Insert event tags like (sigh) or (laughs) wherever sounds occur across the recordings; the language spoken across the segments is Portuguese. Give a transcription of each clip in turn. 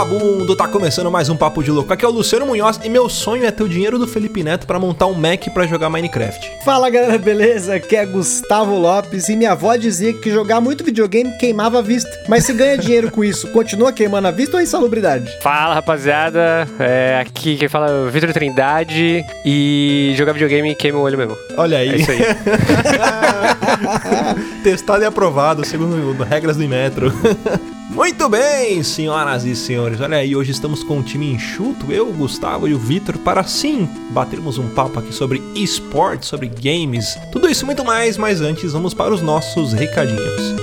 vagabundo! Tá começando mais um Papo de Louco. Aqui é o Luciano Munhoz e meu sonho é ter o dinheiro do Felipe Neto para montar um Mac para jogar Minecraft. Fala galera, beleza? Aqui é Gustavo Lopes e minha avó dizia que jogar muito videogame queimava a vista. Mas se ganha dinheiro com isso, continua queimando a vista ou é insalubridade? Fala rapaziada, é, aqui quem fala é o Vitor Trindade e jogar videogame queima o olho mesmo. Olha aí. É isso aí. (laughs) Testado e aprovado, segundo regras do Metro. (laughs) Muito bem, senhoras e senhores. Olha aí, hoje estamos com um time enxuto, eu, o Gustavo e o Vitor, para sim batermos um papo aqui sobre esportes, sobre games, tudo isso e muito mais, mas antes vamos para os nossos recadinhos.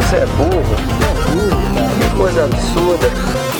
Você é burro, cara. Que coisa absurda.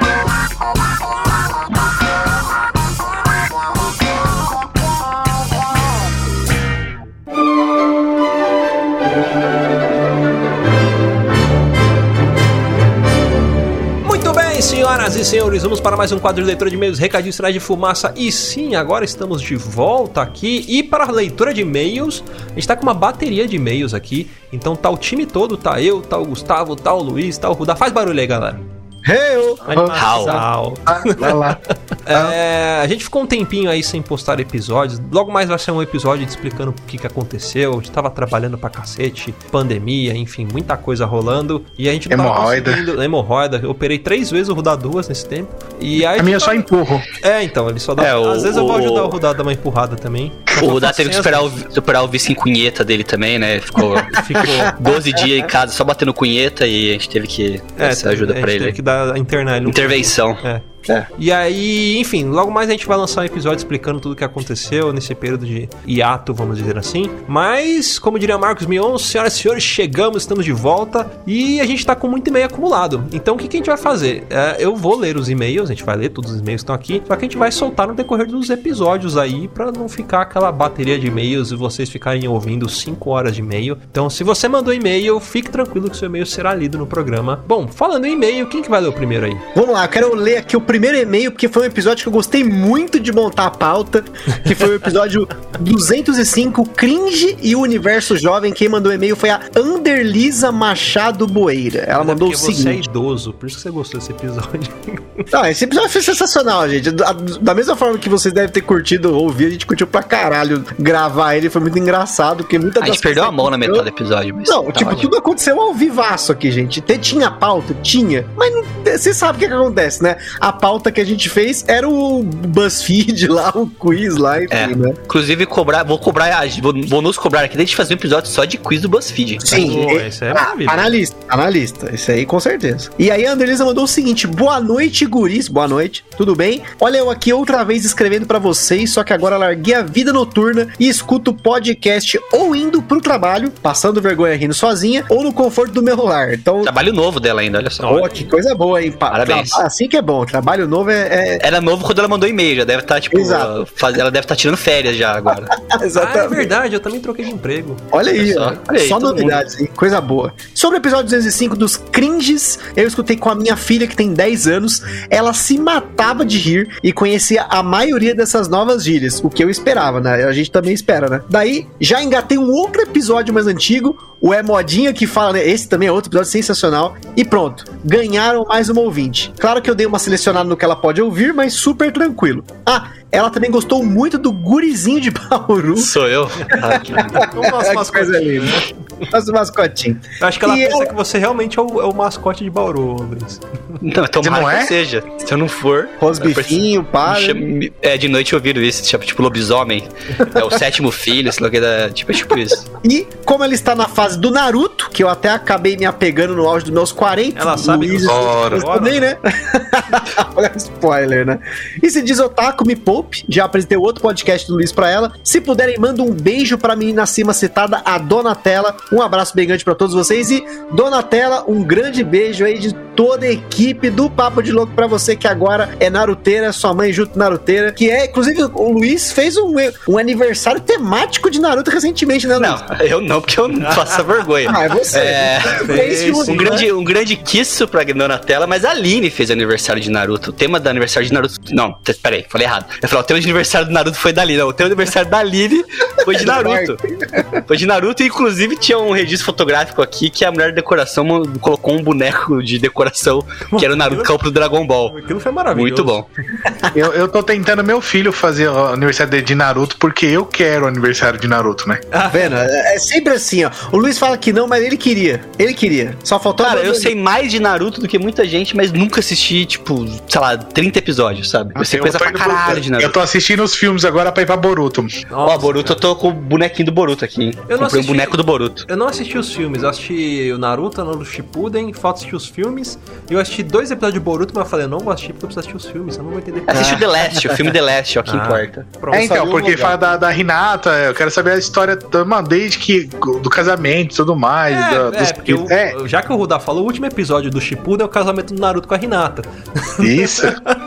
senhoras e senhores, vamos para mais um quadro de leitura de e-mails, recadinhos, sinais de fumaça. E sim, agora estamos de volta aqui. E para a leitura de e-mails, a gente tá com uma bateria de e-mails aqui. Então tá o time todo, tá eu, tá o Gustavo, tá o Luiz, tá o Ruda. Faz barulho aí, galera. Hey, Animação. Vai lá. (laughs) É, a gente ficou um tempinho aí sem postar episódios. Logo mais vai ser um episódio explicando o que, que aconteceu. A gente tava trabalhando pra cacete, pandemia, enfim, muita coisa rolando. E a gente não tava Hemorroida. conseguindo- Hemorroida. Eu operei três vezes o Rudá duas nesse tempo. E aí A minha só empurro. É, então, ele só dá. É, o- Às vezes eu vou ajudar o Rudá a dar uma empurrada também. O Rudá teve que superar o, superar o vício em cunheta dele também, né? Ficou (laughs) Ficou. 12 dias em casa só batendo cunheta e a gente teve que dar essa ajuda É, pra ele. Teve que dar um Intervenção. É. É. E aí, enfim, logo mais a gente vai lançar um episódio explicando tudo o que aconteceu nesse período de hiato, vamos dizer assim. Mas, como diria Marcos Mion, senhoras e senhores, chegamos, estamos de volta e a gente tá com muito e-mail acumulado. Então, o que, que a gente vai fazer? É, eu vou ler os e-mails, a gente vai ler todos os e-mails que estão aqui, só que a gente vai soltar no decorrer dos episódios aí, pra não ficar aquela bateria de e-mails e vocês ficarem ouvindo 5 horas de e-mail. Então, se você mandou e-mail, fique tranquilo que seu e-mail será lido no programa. Bom, falando em e-mail, quem que vai ler o primeiro aí? Vamos lá, eu quero ler aqui o primeiro e-mail, porque foi um episódio que eu gostei muito de montar a pauta, que foi o episódio (laughs) 205, Cringe e o Universo Jovem. Quem mandou e-mail foi a Anderlisa Machado Boeira. Ela mandou o É porque você é seguinte. idoso, por isso que você gostou desse episódio. Não, (laughs) esse episódio foi sensacional, gente. Da, da mesma forma que vocês devem ter curtido ouvir, a gente curtiu pra caralho gravar ele. Foi muito engraçado, porque muita A gente perdeu a mão na metade do episódio, mas. Não, tá tipo, ótimo. tudo aconteceu ao vivaço aqui, gente. Te- Tinha pauta? Tinha. Mas você sabe o que, que acontece, né? A pauta que a gente fez era o BuzzFeed (laughs) lá, o quiz lá, enfim, É. né? Inclusive, cobrar, vou cobrar, vou, vou nos cobrar aqui, deixa eu fazer um episódio só de quiz do BuzzFeed. Sim, Pô, esse é ah, maravilhoso. analista, analista, isso aí com certeza. E aí a Anderlisa mandou o seguinte: boa noite, guris, boa noite, tudo bem? Olha eu aqui outra vez escrevendo pra vocês, só que agora larguei a vida noturna e escuto podcast ou indo pro trabalho, passando vergonha rindo sozinha, ou no conforto do meu lar. Então, Trabalho novo dela ainda, olha só. Pô, que coisa boa, hein? Pa- Parabéns. Assim que é bom. Trabalho novo é. é- Era novo quando ela mandou e-mail, já deve estar, tipo, Exato. faz- ela deve estar tirando férias já agora. (laughs) Ah, é Exatamente. verdade, eu também troquei de emprego. Olha aí, só. Olha aí, só novidades, hein? Coisa boa. Sobre o episódio 205 dos cringes, eu escutei com a minha filha, que tem 10 anos. Ela se matava de rir e conhecia a maioria dessas novas gírias, o que eu esperava, né? A gente também espera, né? Daí, já engatei um outro episódio mais antigo, o É Modinha que fala, né? Esse também é outro episódio sensacional. E pronto, ganharam mais uma ouvinte. Claro que eu dei uma selecionada no que ela pode ouvir, mas super tranquilo. Ah, ela também gostou muito do gurizinho de Bauru. Sou eu. Ah, (laughs) que- O nosso coisa linda. Nosso mascotinho. Eu acho que ela E pensa ela- que você realmente é o, é o mascote de Bauru, Luiz. Não, tomara não é? eu seja. Se eu não for. Rosbifinho, chama- É, de noite eu viro isso, tipo, tipo lobisomem. É o (laughs) sétimo filho, sei lá o que da. Tipo, é tipo isso. E como ela está na fase do Naruto, que eu até acabei me apegando no auge dos meus 40. Ela sabe Luiz, eu Ora. Mas também, né? (laughs) Olha o spoiler, né? E se diz Otaku, me Já apresentei outro podcast do Luiz pra ela. Se puderem, manda um beijo pra menina acima citada, a Donatella. Um abraço bem grande pra todos vocês. E, Donatella, um grande beijo aí de toda a equipe do Papo de Louco pra você que agora é naruteira, sua mãe junto naruteira. Que é, inclusive, o Luiz fez um, um aniversário temático de Naruto recentemente, né, Luiz? Não, eu não, porque eu não faço vergonha. (laughs) Ah, é você. É, Fez um- grande, um grande quisso pra Donatella, mas a Aline fez aniversário de Naruto. O tema do aniversário de Naruto. Não, peraí, falei errado. Eu falei, o tema de aniversário do Naruto foi da. Não, o tema do aniversário da Aline foi de Naruto. Foi de Naruto e, inclusive, tinha um registro fotográfico aqui que a mulher de decoração colocou um boneco de decoração que era o Naruto campo do Dragon Ball. Aquilo foi maravilhoso. Muito bom. Eu, eu tô tentando meu filho fazer o aniversário de Naruto porque eu quero o aniversário de Naruto, né? Tá vendo? É é sempre assim, ó. O Luiz fala que não, mas ele queria. Ele queria. Só faltou Cara, eu sei mais de Naruto do que muita gente, mas nunca assisti, tipo, sei lá, 30 episódios, sabe? Eu sei coisa pra indo pro- caralho Eu tô assistindo os filmes agora pra ir pra Boruto. Ó, Boruto, eu tô com o bonequinho do Boruto aqui, hein? Eu não Comprei um assisti. boneco do Boruto. Eu não assisti os filmes, eu assisti o Naruto, o Naruto Shippuden, falta assistir os filmes. Eu assisti dois episódios de Boruto, mas eu falei, eu não vou assistir porque eu preciso assistir os filmes, eu não vou entender. Assiste o The Last, o filme The Last, ó, que Ah. importa. Pronto. É, então, porque lugar. fala da, da Hinata, eu quero saber a história da mano, desde que do casamento e tudo mais. É, da- é, dos- porque o- é, já que o Ruda falou, o último episódio do Shippuden é o casamento do Naruto com a Hinata. isso. (laughs)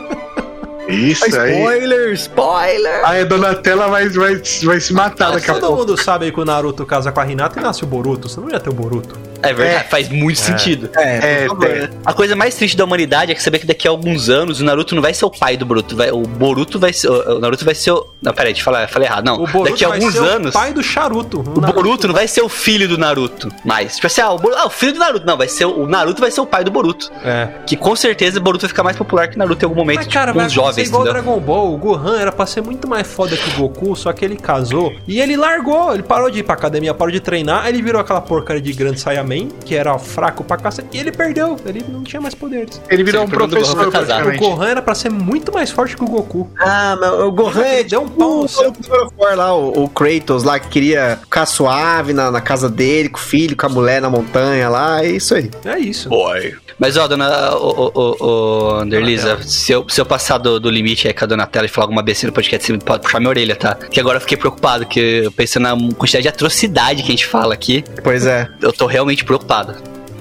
Isso aí. Spoiler, spoiler! Aí a Donatella vai, vai, vai se matar daqui a Todo pouco. mundo sabe que o Naruto casa com a Hinata e nasce o Boruto, senão não ia ter o Boruto. É verdade, faz muito sentido. É, É, é. A coisa mais triste da humanidade é que saber que daqui a alguns anos o Naruto não vai ser o pai do Boruto, vai, o Boruto vai ser, o Naruto vai ser o... Não, peraí, deixa eu falar, eu falei errado. Não, O Boruto daqui a vai alguns ser anos... o pai do Charuto. O Boruto não vai ser o filho do Naruto, mais. Tipo assim, ah, o, Boruto- ah, o filho do Naruto. Não, vai ser o, o Naruto vai ser o pai do Boruto. É. Que com certeza o Boruto vai ficar mais popular que Naruto em algum momento, Mas, cara, tipo, vai jovens, igual o entendeu? Dragon Ball. O Gohan era pra ser muito mais foda que o Goku, só que ele casou e ele largou. Ele parou de ir pra academia, parou de treinar. Ele virou aquela porcaria de grande Saiyaman, que era fraco pra cacete. E ele perdeu. Ele não tinha mais poderes. Ele virou Sim, um Gohan professor, casar. O. Gohan era pra ser muito mais forte que o Goku. Ah, mas o Gohan é Deu um tipo pau no lá, o, o Kratos lá, que queria ficar suave na, na casa dele, com o filho, com a mulher na montanha lá, é isso aí. É isso. Boy. Mas, ó, dona. Ô, ô, ô, ô, Anderlisa, se eu, se eu passar do, do limite aí com a Donatella e falar alguma besteira no podcast, você pode puxar minha orelha, tá? Que agora eu fiquei preocupado, que eu pensando na quantidade de atrocidade que a gente fala aqui, Pois é. eu tô realmente preocupado.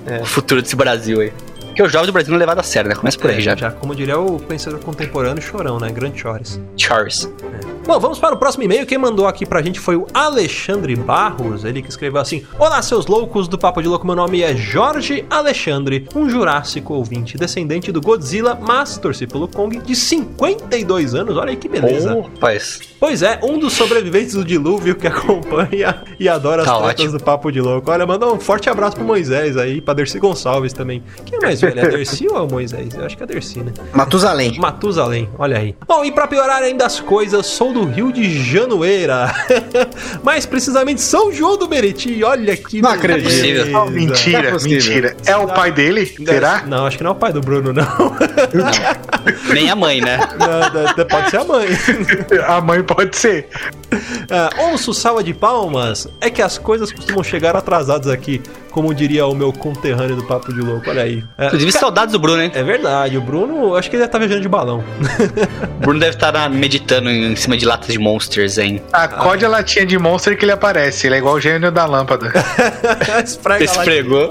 É. O futuro desse Brasil aí. Porque o jovem do Brasil não é levado a sério, né? Começa por aí É, já. já, como diria o pensador contemporâneo, chorão, né? Grande chores. Charles. Bom, vamos para o próximo e-mail. Quem mandou aqui pra gente foi o Alexandre Barros. Ele que escreveu assim: Olá, seus loucos do Papo de Louco. Meu nome é Jorge Alexandre, um jurássico ouvinte, descendente do Godzilla, mas torci pelo Kong, de 52 anos. Olha aí que beleza. Ô, rapaz. Pois é, um dos sobreviventes do dilúvio que acompanha e adora as Tá tretas ótimo. do Papo de Louco. Olha, manda um forte abraço pro Moisés aí, pra Dercy Gonçalves também. Quem é mais velho? É a Dercy ou é o Moisés? Eu acho que é a Dercy, né? Matusalém. Matusalém, olha aí. Bom, e pra piorar ainda as coisas, sou do Rio de Janeiro. (laughs) Mais precisamente São João do Meriti. Olha que Não acredito. beleza. Não, Mentira, Não é mentira. É o pai dele? Será? Não, acho que não é o pai do Bruno, não. Nem a mãe, né? Não, Pode ser a mãe. (laughs) A mãe pode ser. Ah, ouço salva de palmas. É que as coisas costumam chegar atrasadas aqui, como diria o meu conterrâneo do Papo de Louco. Olha aí. É, Inclusive, saudades do Bruno, hein? é verdade, o Bruno, acho que ele já tá viajando de balão. O (laughs) Bruno deve estar na- meditando em cima de latas de monsters, hein? Acode a latinha de monstro que ele aparece. Ele é igual o gênio da lâmpada. (laughs) Esfregou.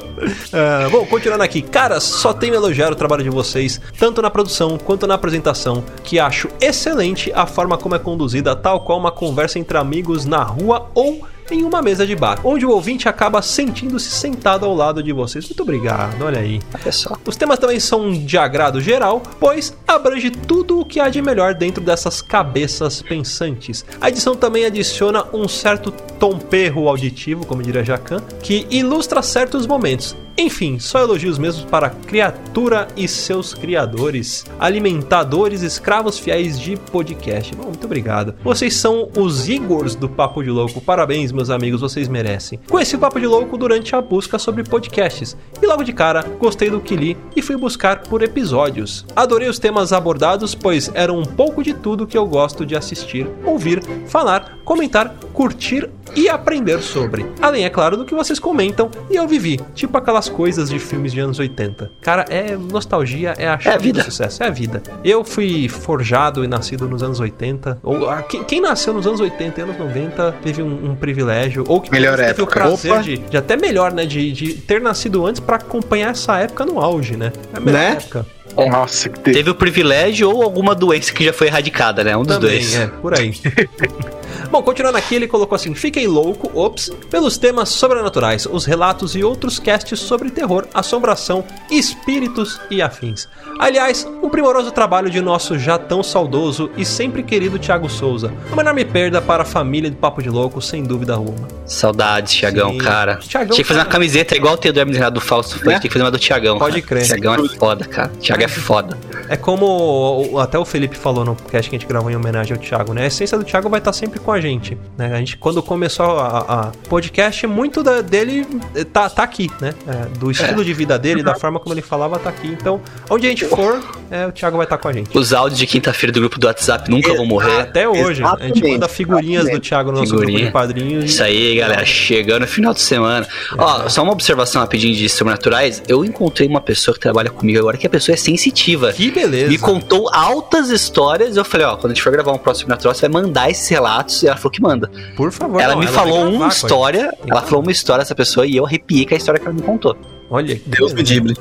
Ah, bom, continuando aqui. Cara, só tenho a elogiar o trabalho de vocês, tanto na produção quanto na apresentação, que acho excelente a forma como é conduzida, tal qual uma conversa entre amigos na rua ou em uma mesa de bar, onde o ouvinte acaba sentindo-se sentado ao lado de vocês. Muito obrigado, olha aí. Só. Os temas também são de agrado geral, pois abrange tudo o que há de melhor dentro dessas cabeças pensantes. A edição também adiciona um certo tom perro auditivo, como diria Jacan, que ilustra certos momentos. Enfim, só elogios mesmo para a criatura e seus criadores, alimentadores, escravos fiéis de podcast. Bom, muito obrigado. Vocês são os Igors do Papo de Louco. Parabéns, meus amigos, vocês merecem. Conheci o Papo de Louco durante a busca sobre podcasts e logo de cara gostei do que li e fui buscar por episódios. Adorei os temas abordados, pois eram um pouco de tudo que eu gosto de assistir, ouvir, falar, comentar, curtir e aprender sobre. Além, é claro, do que vocês comentam e eu vivi, tipo aquelas coisas de filmes de anos 80. Cara, é nostalgia, é a chave É a vida. do sucesso, é a vida. Eu fui forjado e nascido nos anos 80, ou ah, quem, quem nasceu nos anos 80 e anos 90 teve um, um privilégio, ou que Melhor teve época. o prazer de, de até melhor, né, de, de ter nascido antes pra acompanhar essa época no auge, né? É a melhor Né? época. Nossa, que te- Teve o privilégio ou alguma doença que já foi erradicada, né? Um dos Também, dois. é, por aí. (laughs) Bom, continuando aqui, ele colocou assim: Fiquem louco, ops, pelos temas sobrenaturais, os relatos e outros casts sobre terror, assombração, espíritos e afins. Aliás, um primoroso trabalho de nosso já tão saudoso e sempre querido Thiago Souza. Uma enorme perda para a família do Papo de Louco, sem dúvida alguma. Saudades, Tiagão, Sim. cara. Thiagão, Tinha que fazer uma camiseta igual o Teodoro Renato do Fausto Né? tem que fazer uma do Tiagão. Pode cara. crer. Tiagão é foda, cara. Tiago é foda. É como até o Felipe falou no cast que a gente gravou em homenagem ao Thiago, né? A essência do Thiago vai estar sempre com a gente, né? A gente, quando começou a, a podcast, muito da- dele eh, tá, tá aqui, né? É, do estilo de vida dele, da forma como ele falava, tá aqui. Então, onde a gente for, é, o Thiago vai estar com a gente. Os áudios de quinta-feira do grupo do WhatsApp nunca vão morrer. Até hoje, a gente Exatamente, manda figurinhas do exatamente. Thiago no nosso Figurinha. grupo de padrinhos. Isso aí, galera. Chegando no final de semana. Ó, só uma observação rapidinho de sobrenaturais. Eu encontrei uma pessoa que trabalha comigo agora que a pessoa é sensitiva. Que beleza. Me contou altas histórias. Eu falei, ó, quando a gente for gravar um próximo natural, você vai mandar esses relatos. E ela falou que manda. Por favor. ela não, me vai falou uma história. Ela falou uma história dessa pessoa e eu arrepiei com a história que ela me contou. Olha, Deus me dibre.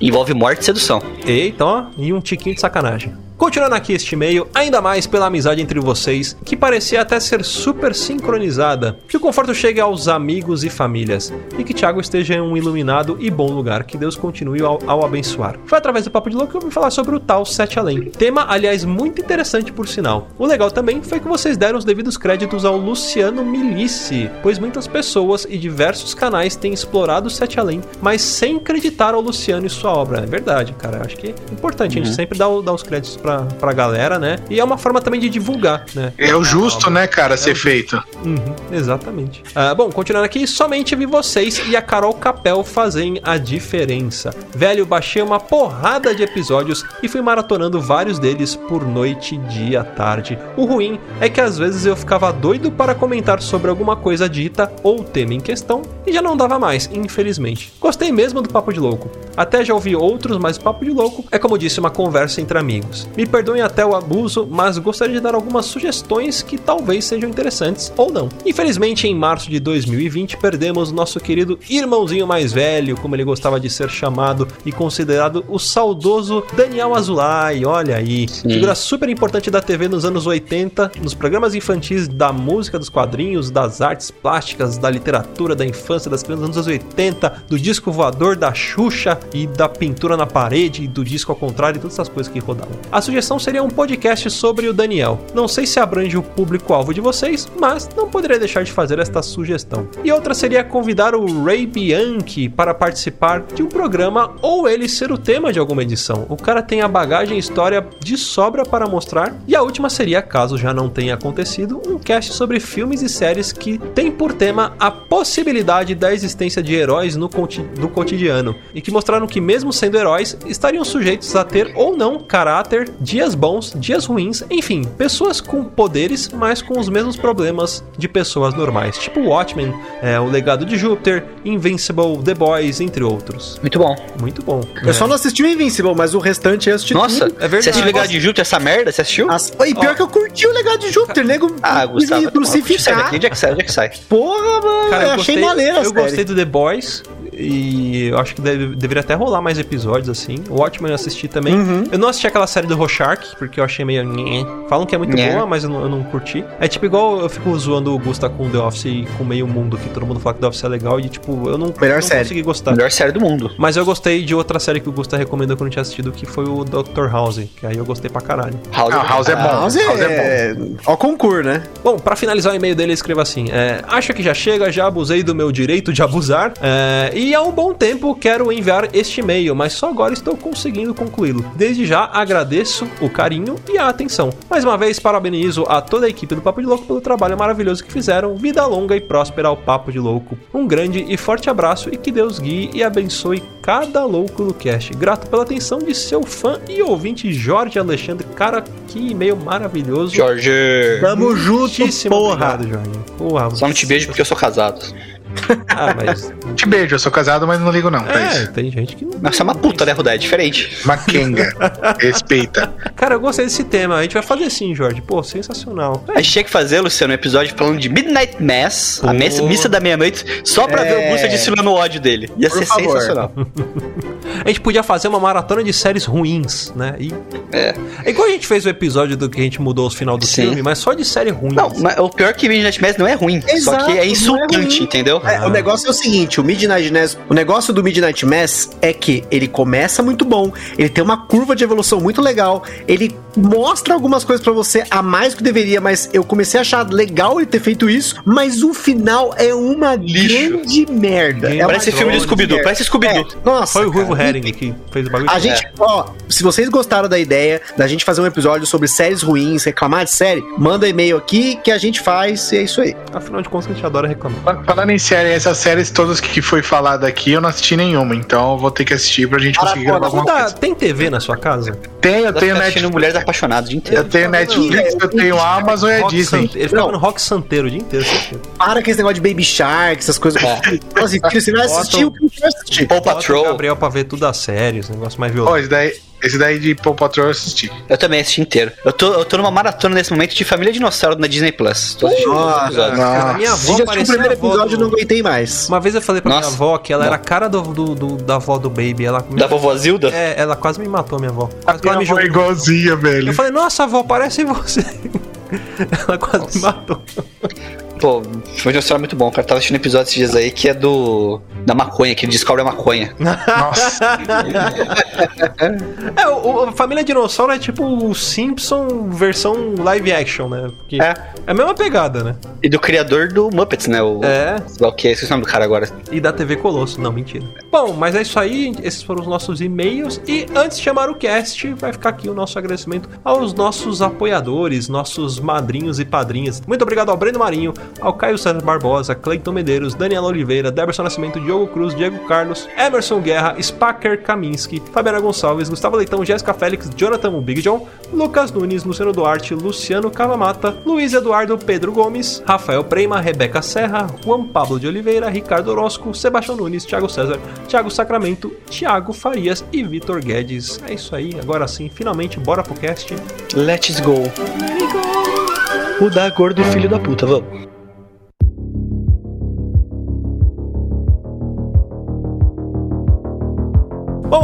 Envolve morte e sedução. Eita, ó, e um tiquinho de sacanagem. Continuando aqui este e-mail, ainda mais pela amizade entre vocês, que parecia até ser super sincronizada. Que o conforto chegue aos amigos e famílias, e que Thiago esteja em um iluminado e bom lugar. Que Deus continue ao, ao abençoar. Foi através do Papo de Louco que eu vim falar sobre o tal Sete Além. Tema, aliás, muito interessante por sinal. O legal também foi que vocês deram os devidos créditos ao Luciano Milici, pois muitas pessoas e diversos canais têm explorado o Sete Além, mas sem acreditar ao Luciano e sua obra. É verdade, cara. Eu acho que é importante a gente sempre dar, dar os créditos pra, pra galera, né? E é uma forma também de divulgar, né? É o justo, né, cara, ser feito. Uhum, exatamente. Ah, bom, continuando aqui, somente vi vocês e a Carol Capel fazem a diferença. Velho, baixei uma porrada de episódios e fui maratonando vários deles por noite, dia, tarde. O ruim é que às vezes eu ficava doido para comentar sobre alguma coisa dita ou tema em questão e já não dava mais, infelizmente. Gostei mesmo do Papo de Louco. Até já ouvi outros, mas o Papo de Louco é como disse, uma conversa entre amigos. Me perdoem até o abuso, mas gostaria de dar algumas sugestões que talvez sejam interessantes ou não. Infelizmente, em março de 2020, perdemos nosso querido irmãozinho mais velho, como ele gostava de ser chamado e considerado o saudoso Daniel Azulay. Olha aí, figura super importante da TV nos anos 80, nos programas infantis da música, dos quadrinhos, das artes plásticas, da literatura, da infância das crianças nos anos 80, do disco voador da Xuxa e da pintura na parede e do disco ao contrário e todas essas coisas que rodavam. A sugestão seria um podcast sobre o Daniel. Não sei se abrange o público-alvo de vocês, mas não poderia deixar de fazer esta sugestão. E outra seria convidar o Ray Bianchi para participar de um programa ou ele ser o tema de alguma edição. O cara tem a bagagem e história de sobra para mostrar. E a última seria, caso já não tenha acontecido, um cast sobre filmes e séries que tem por tema a possibilidade da existência de heróis no, no cotidiano e que mostraram que, mesmo sendo heróis, estariam sujeitos a ter ou não caráter, dias bons, dias ruins, enfim, pessoas com poderes, mas com os mesmos problemas de pessoas normais, tipo Watchmen, é, O Legado de Júpiter, Invincible, The Boys, entre outros. Muito bom. Muito bom. Eu só não assisti o Invincible, mas o restante eu assisti Nossa, tudo. É verdade. você assistiu o Legado de Júpiter, essa merda? Você assistiu? As... E pior que eu curti o legado de Júpiter, nego. Ah, Gustavo. me. Sai crucificar. Onde é que sai? Onde é que sai? Porra, mano. Cara, eu eu achei gostei, maneiro eu série. gostei do The Boys. E eu acho que deve- deveria até rolar mais episódios assim. O Watchmen eu assisti também. Eu não assisti aquela série do Rorschach, porque eu achei meio. Falam que é muito boa, mas eu não, eu não curti. É tipo igual eu fico zoando o Gusta com The Office e com meio mundo, que todo mundo fala que The Office é legal e tipo, eu não, Melhor não série. consegui gostar. Melhor série do mundo. Mas eu gostei de outra série que o Gusta recomendou que eu não tinha assistido, que foi o Dr. House, que aí eu gostei pra caralho. House, Ah, House é bom. House House é é... Ó concurso, né? Bom, pra finalizar o e-mail dele, ele escreva assim: é, Acha que já chega, já abusei do meu direito de abusar. é, e há um bom tempo quero enviar este e-mail, mas só agora estou conseguindo concluí-lo. Desde já agradeço o carinho e a atenção. Mais uma vez, parabenizo a toda a equipe do Papo de Louco pelo trabalho maravilhoso que fizeram. Vida longa e próspera ao Papo de Louco. Um grande e forte abraço e que Deus guie e abençoe cada louco do cast. Grato pela atenção de seu fã e ouvinte Jorge Alexandre. Cara, que e-mail maravilhoso. Jorge. Tamo junto, Muitíssimo porra. obrigado, Jorge. Porra, Só não te beijo porque eu sou casado. Ah, mas. (laughs) Te beijo, eu sou casado, mas não ligo não pra É, isso. tem gente que não. Você é uma puta, né, Rudé? É diferente. Maquenga. (laughs) Respeita. Cara, eu gostei desse tema. A gente vai fazer sim, Jorge. Pô, sensacional. A gente tinha que fazer, Luciano, um episódio falando de Midnight Mass, a Pô. missa, da meia-noite, só pra ver o Gusta desfilando o ódio dele. Ia Por ser favor. sensacional. (laughs) A gente podia fazer uma maratona de séries ruins, né? E... É. É igual a gente fez o episódio do que a gente mudou os final do Sim. filme, mas só de série ruim. Não, mas o pior é que Midnight Mass não é ruim, só Exato, que não é é insultante, ruim. entendeu? É, o negócio é o seguinte, o Midnight Mass, o negócio do Midnight Mass é que ele começa muito bom, ele tem uma curva de evolução muito legal, ele mostra algumas coisas pra você a mais do que deveria, mas eu comecei a achar legal ele ter feito isso, mas o final é uma Lixo. grande merda. É uma Parece filme grande Scooby-Doo, parece Scooby-Doo. É, nossa, Foi o Ruivo Herring que fez o bagulho. A gente, ó, se vocês gostaram da ideia da gente fazer um episódio sobre séries ruins, reclamar de série, manda e-mail aqui que a gente faz e é isso aí. Afinal de contas, a gente adora reclamar. Fal- Falando em série, essas séries todas que foi falado aqui, eu não assisti nenhuma, então vou ter que assistir pra gente conseguir gravar alguma Tá, coisa. tem TV na sua casa? Tem, eu tenho fica assistindo Netflix, Apaixonadas o dia eu inteiro. tenho Netflix, eu tenho Amazon e a Rock Disney. Ele fica Não. no Rock Santeiro o dia inteiro. Para com esse negócio de Baby Shark, essas coisas. É. Filho, você vai assistir o que você vai assistir. Paw Patrol, Gabriel pra ver tudo a sério, esse negócio mais Ó, violento. esse daí, esse daí de Paw Patrol eu assisti. eu também assisti inteiro. Eu tô, eu tô numa maratona nesse momento de Família Dinossauro na Disney Plus. Tô assistindo todos os Nossa. episódios. A minha Se avó o primeiro episódio, eu do- não aguentei mais. Uma vez eu falei pra Nossa. minha avó que ela era a cara do, do- do- da avó do Baby. Ela, Da vovó Zilda? É, ela quase me matou, minha avó. Quase me Minha avó é jogou. igualzinha, velho. Eu falei, nossa, avó, parece você. (laughs) ela quase me matou. Pô, foi um muito bom, cara. Tava assistindo um episódio esses dias aí que é do. Da maconha, que ele descobre a maconha. Nossa, (laughs) É, o, o- a família dinossauro é tipo o Simpson versão live action, né? Porque É. é a mesma pegada, né? E do criador do Muppets, né? O. É. Sei lá o que, esqueci o nome do cara agora. E da TV Colosso. Não, mentira. Bom, mas é isso aí. Esses foram os nossos e-mails. E antes de chamar o cast, vai ficar aqui o nosso agradecimento aos nossos apoiadores, nossos madrinhos e padrinhas. Muito obrigado ao Breno Marinho, ao Caio César Barbosa, Cleiton Medeiros, Daniela Oliveira, Deberson Nascimento, Diogo Cruz, Diego Carlos, Emerson Guerra, Spacker Kaminski, Fabiana Gonçalves, Gustavo Leitão, Jéssica Félix, Jonathan Big John, Lucas Nunes, Luciano Duarte, Luciano Cavamata, Luiz Eduardo Pedro Gomes, Rafael Prema, Rebeca Serra, Juan Pablo de Oliveira, Ricardo Orozco, Sebastião Nunes, Thiago César, Thiago Sacramento, Thiago Farias e Vitor Guedes. É isso aí, agora sim, finalmente, bora pro cast. Let's go. O da gordo filho da puta, vamos.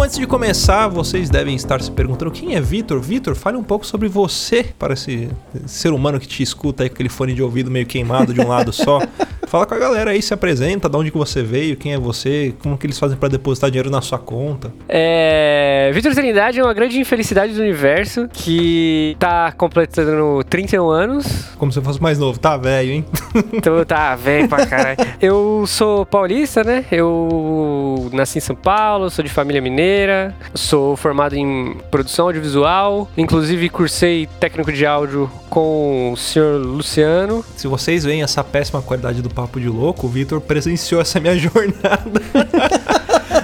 Antes de começar, vocês devem estar se perguntando quem é Vitor. Vitor, fale um pouco sobre você, para esse ser humano que te escuta aí com aquele fone de ouvido meio queimado de um lado só. (laughs) Fala com a galera aí, se apresenta, de onde que você veio, quem é você, como que eles fazem para depositar dinheiro na sua conta. É, Vitor Trindade é uma grande infelicidade do universo que tá completando 31 anos. Como se eu fosse mais novo, tá velho, hein? (laughs) Então tá velho pra caralho. Eu sou paulista, né? Eu nasci em São Paulo, sou de família mineira, sou formado em produção audiovisual, inclusive cursei técnico de áudio com o senhor Luciano. Se vocês veem essa péssima qualidade do Papo de Louco, o Vitor presenciou essa minha (laughs) jornada.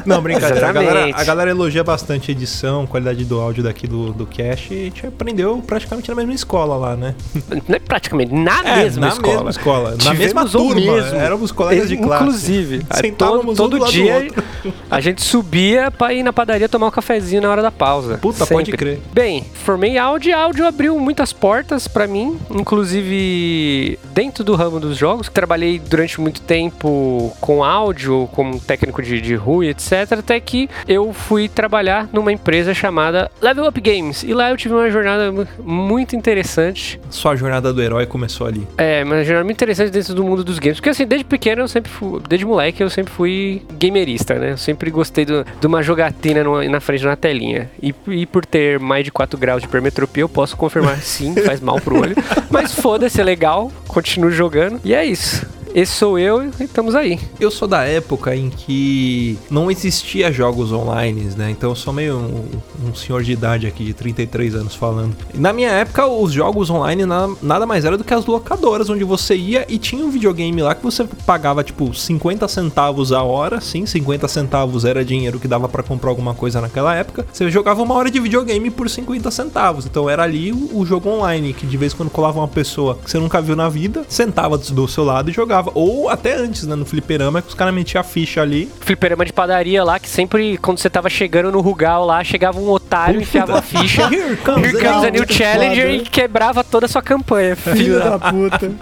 (laughs) Não, brincadeira. A galera, a galera elogia bastante a edição, qualidade do áudio daqui do, do cast. E a gente aprendeu praticamente na mesma escola lá, né? (laughs) Não é praticamente na É, mesma na escola. mesma escola. Na Tivemos mesma turma. mesmo. Éramos colegas de classe. Inclusive, Sentávamos todo, do todo dia a gente subia pra ir na padaria tomar um cafezinho na hora da pausa. Puta, pode crer. Bem, formei áudio e áudio abriu muitas portas pra mim, inclusive dentro do ramo dos jogos. Trabalhei durante muito tempo com áudio, como técnico de, de rua, e etc. Até que eu fui trabalhar numa empresa chamada Level Up Games. E lá eu tive uma jornada mu- muito interessante. Sua jornada do herói começou ali. É, uma jornada muito interessante dentro do mundo dos games. Porque assim, desde pequeno eu sempre fui, desde moleque eu sempre fui gamerista, né? Eu sempre gostei do- de uma jogatina no- na frente de uma telinha. E, e por ter mais de 4 graus de hipermetropia, eu posso confirmar sim, faz mal pro olho. (laughs) Mas foda-se, é legal, continuo jogando. E é isso. Esse sou eu e estamos aí. Eu sou da época em que não existia jogos online, né? Então eu sou meio um, um senhor de idade aqui, de 33 anos falando. Na minha época, os jogos online na- nada mais era do que as locadoras, onde você ia e tinha um videogame lá que você pagava tipo 50 centavos a hora, sim, 50 centavos era dinheiro que dava pra comprar alguma coisa naquela época. Você jogava uma hora de videogame por 50 centavos. Então era ali o, o jogo online, que de vez em quando colava uma pessoa que você nunca viu na vida, sentava do seu lado e jogava. Ou até antes, né, no fliperama, que os caras metiam a ficha ali. Fliperama de padaria lá, que sempre, quando você tava chegando no Rugal lá, chegava um otário, enfiava a ficha. (laughs) Here comes Here comes a new challenger foda. e quebrava toda a sua campanha, (laughs) filho Filho da da puta.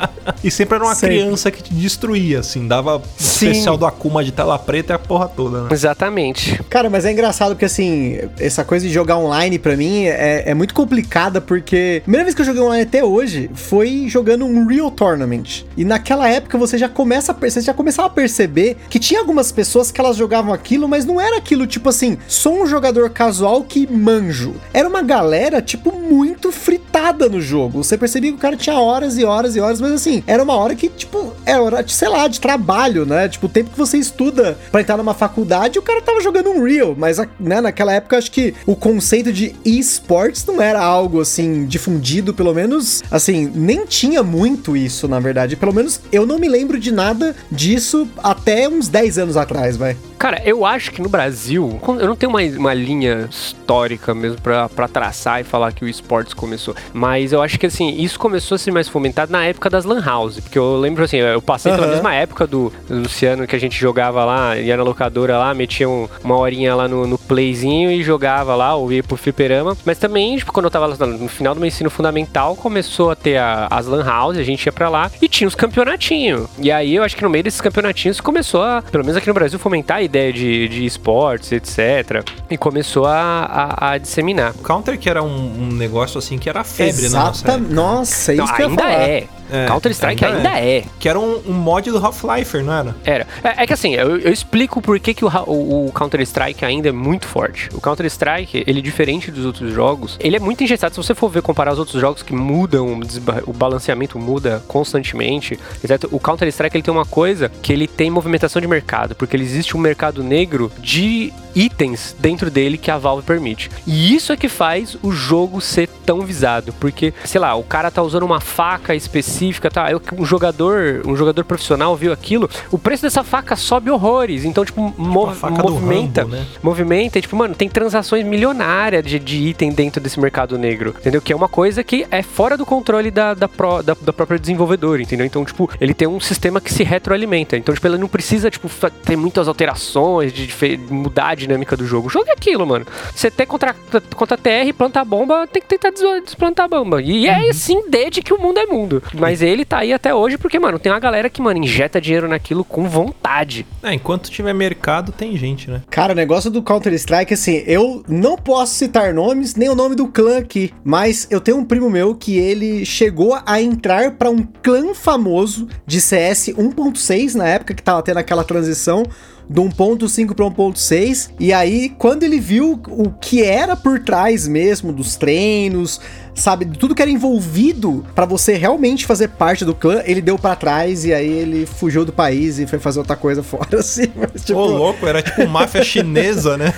E sempre era uma Sempre. criança que te destruía, assim. Dava o Sim. especial do Akuma de tela preta e a porra toda, né? Exatamente. Cara, mas é engraçado porque, assim, essa coisa de jogar online pra mim é, é muito complicada porque a primeira vez que eu joguei online até hoje foi jogando um Real Tournament. E naquela época você já começa a, perce- você já começava a perceber que tinha algumas pessoas que elas jogavam aquilo, mas não era aquilo tipo assim, sou um jogador casual que manjo. Era uma galera, tipo, muito fritada no jogo. Você percebia que o cara tinha horas e horas e horas, mas assim, era uma hora que, tipo, é hora, sei lá, de trabalho, né? Tipo, o tempo que você estuda pra entrar numa faculdade, o cara tava jogando um Real, mas né, naquela época acho que o conceito de esportes não era algo assim difundido, pelo menos assim, nem tinha muito isso, na verdade. Pelo menos eu não me lembro de nada disso até uns 10 anos atrás, vai. Cara, eu acho que no Brasil, eu não tenho uma, uma linha histórica mesmo pra, pra traçar e falar que o esportes começou. Mas eu acho que assim, isso começou a ser mais fomentado na época das Lan House. Porque eu lembro assim, eu passei pela Aham. mesma época do Luciano que a gente jogava lá, ia na locadora lá, metia um- uma horinha lá no, no playzinho e jogava lá, ou ia pro fliperama. Mas também, tipo, quando eu tava lá no final do meu ensino fundamental, começou a ter a- as Lan House, a gente ia pra lá e tinha os campeonatinhos. E aí eu acho que no meio desses campeonatinhos começou a, pelo menos aqui no Brasil, fomentar a ideia de, de esportes, etc. E começou a, a- a disseminar. O Counter que era um, um negócio assim que era febre na nossa Exata, época. nossa, é isso Não, que eu ia ainda falar. é. É, Counter-Strike ainda ainda, é. Que era um, um mod do Half-Life, não era? Era. É, é que assim, eu, eu explico por que, que o, o- o Counter-Strike ainda é muito forte. O Counter-Strike, ele é diferente dos outros jogos, ele é muito engessado. Se você for ver, comparar os outros jogos que mudam, o balanceamento muda constantemente, exceto o Counter-Strike, ele tem uma coisa que ele tem movimentação de mercado, porque ele existe um mercado negro de itens dentro dele que a Valve permite. E isso é que faz o jogo ser tão visado, porque, sei lá, o cara tá usando uma faca específica, tá? Um jogador, um jogador profissional viu aquilo, o preço dessa faca sobe horrores, então tipo, mo- a faca do movimenta, Rambo, né? movimenta, e, tipo, mano, tem transações milionárias de, de item dentro desse mercado negro, entendeu? Que é uma coisa que é fora do controle da, da, da, da própria desenvolvedora, entendeu? Então, tipo, ele tem um sistema que se retroalimenta, então, tipo, ele não precisa, tipo, ter muitas alterações, de, dife- mudar a dinâmica do jogo. O jogo é aquilo, mano. Você tem contra, contra TR, plantar bomba, tem que tentar des- desplantar a bomba. E é assim desde que o mundo é mundo. Mas ele tá aí até hoje porque, mano, tem uma galera que, mano, injeta dinheiro naquilo com vontade. É, enquanto tiver mercado, tem gente, né? Cara, o negócio do Counter-Strike, assim, eu não posso citar nomes, nem o nome do clã aqui, mas eu tenho um primo meu que ele chegou a entrar pra um clã famoso de CS 1.6, na época que tava tendo aquela transição do 1.5 para 1.6, e aí quando ele viu o que era por trás mesmo dos treinos, sabe, de tudo que era envolvido pra você realmente fazer parte do clã, ele deu pra trás e aí ele fugiu do país e foi fazer outra coisa (laughs) fora, assim. Mas, tipo, Ô, louco, era tipo máfia (laughs) chinesa, né?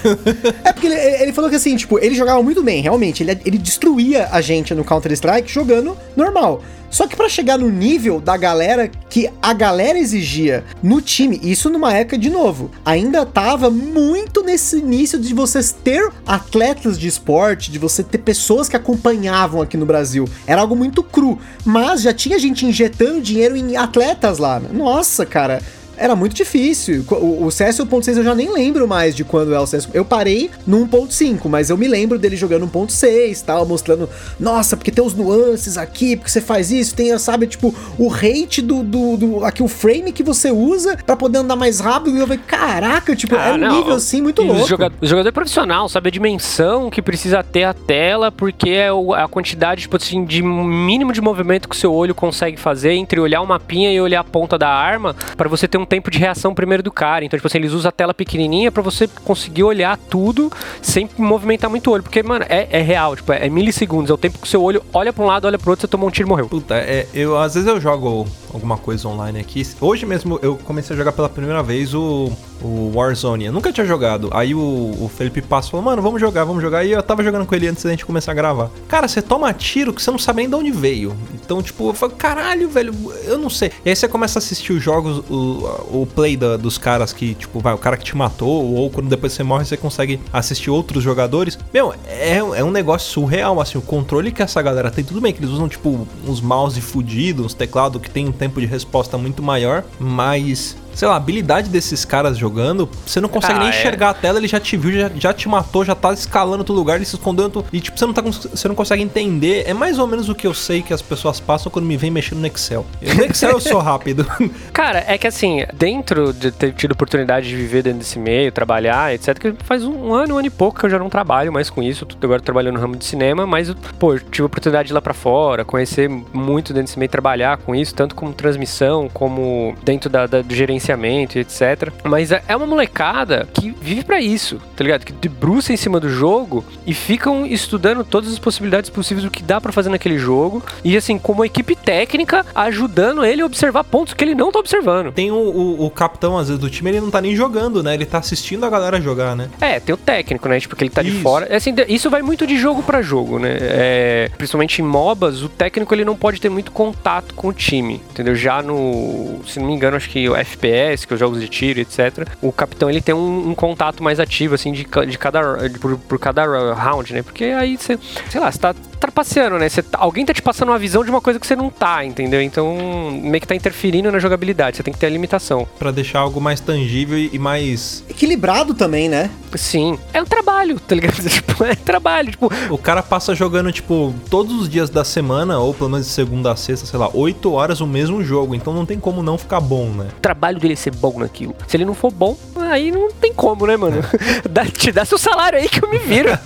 é porque ele, ele falou que assim, tipo, ele jogava muito bem, realmente. Ele, ele destruía a gente no Counter-Strike jogando normal. Só que pra chegar no nível da galera que a galera exigia no time, isso numa época, de novo, ainda tava muito nesse início de vocês ter atletas de esporte, de você ter pessoas que acompanhavam aqui no Brasil. Era algo muito cru. Mas já tinha gente injetando dinheiro em atletas lá. Nossa, cara. Era muito difícil. O, o CS 1.6 eu já nem lembro mais de quando é o CS. Eu parei no 1.5, mas eu me lembro dele jogando 1.6 tal, mostrando, nossa, porque tem os nuances aqui, porque você faz isso, tem, sabe, tipo, o rate do, do, do aqui, o frame que você usa pra poder andar mais rápido. E eu falei, caraca, tipo, Ah, é um não, nível assim muito louco. O jogador, o jogador profissional sabe a dimensão que precisa ter a tela, porque é a quantidade tipo assim, de mínimo de movimento que o seu olho consegue fazer entre olhar o mapinha e olhar a ponta da arma, pra você ter um tempo de reação primeiro do cara. Então, tipo assim, eles usam a tela pequenininha pra você conseguir olhar tudo sem movimentar muito o olho. Porque, mano, é, é real, tipo, é milissegundos. É o tempo que o seu olho olha pra um lado, olha pro outro, você tomou um tiro e morreu. Puta, é, eu às vezes eu jogo alguma coisa online aqui. Hoje mesmo eu comecei a jogar pela primeira vez o, o Warzone. Eu nunca tinha jogado. Aí o, o Felipe Passo falou, mano, vamos jogar, vamos jogar. E eu tava jogando com ele antes da gente começar a gravar. Cara, você toma tiro que você não sabe nem de onde veio. Então, tipo, eu falo, caralho, velho, eu não sei. E aí você começa a assistir os jogos, o, o play da- dos caras que, tipo, vai, o cara que te matou, ou quando depois você morre, você consegue assistir outros jogadores. Meu, é, é um negócio surreal, assim, o controle que essa galera tem. Tudo bem que eles usam, tipo, uns mouse fudidos, uns teclados que tem um tempo de resposta muito maior, mas. Sei lá, a habilidade desses caras jogando, você não consegue Ah, nem é. enxergar a tela, ele já te viu, já, já te matou, já tá escalando outro lugar, ele se escondeu. em outro- E tipo, você não, tá, você não consegue entender. É mais ou menos o que eu sei que as pessoas passam quando me vem mexendo no Excel. No Excel eu sou rápido. (laughs) Cara, é que assim, dentro de ter tido oportunidade de viver dentro desse meio, trabalhar, etc, que faz um, ano, um ano e pouco que eu já não trabalho mais com isso. Eu agora trabalhando no ramo de cinema, mas, pô, eu tive a oportunidade de ir lá pra fora, conhecer muito dentro desse meio, trabalhar com isso, tanto como transmissão, como dentro da, da- do gerenciamento, e etc. Mas é é uma molecada que vive pra isso, tá ligado? Que debruça em cima do jogo e ficam estudando todas as possibilidades possíveis do que dá pra fazer naquele jogo. E assim, como equipe técnica, ajudando ele a observar pontos que ele não tá observando. Tem o, o- o capitão, às vezes, do time, ele não tá nem jogando, né? Ele tá assistindo a galera jogar, né? É, tem o técnico, né? Tipo, que ele tá de Isso. fora. É, Assim, de- isso vai muito de jogo pra jogo, né? É, principalmente em MOBAs, o técnico ele não pode ter muito contato com o time, entendeu? Já no, se não me engano, acho que o FPS, que é os jogos de tiro, etc. O capitão ele tem um, um contato mais ativo, assim, de, de cada, de- por, por cada round, né? Porque aí você, sei lá, você tá trapaceando, né? Você tá- alguém tá te passando uma visão de uma coisa que você não tá, entendeu? Então, meio que tá interferindo na jogabilidade. Você tem que ter a limitação. Pra deixar algo mais tangível e mais. Equilibrado também, né? Sim. É um trabalho, tá ligado? (laughs) Tipo, é trabalho. Tipo, O cara passa jogando, tipo, todos os dias da semana, ou pelo menos de segunda a sexta, sei lá, 8 horas o mesmo jogo. Então não tem como não ficar bom, né? o trabalho dele é ser bom naquilo. Se ele não for bom, aí não tem como, né, mano? (laughs) Dá- te dá seu salário aí que eu me viro. (laughs)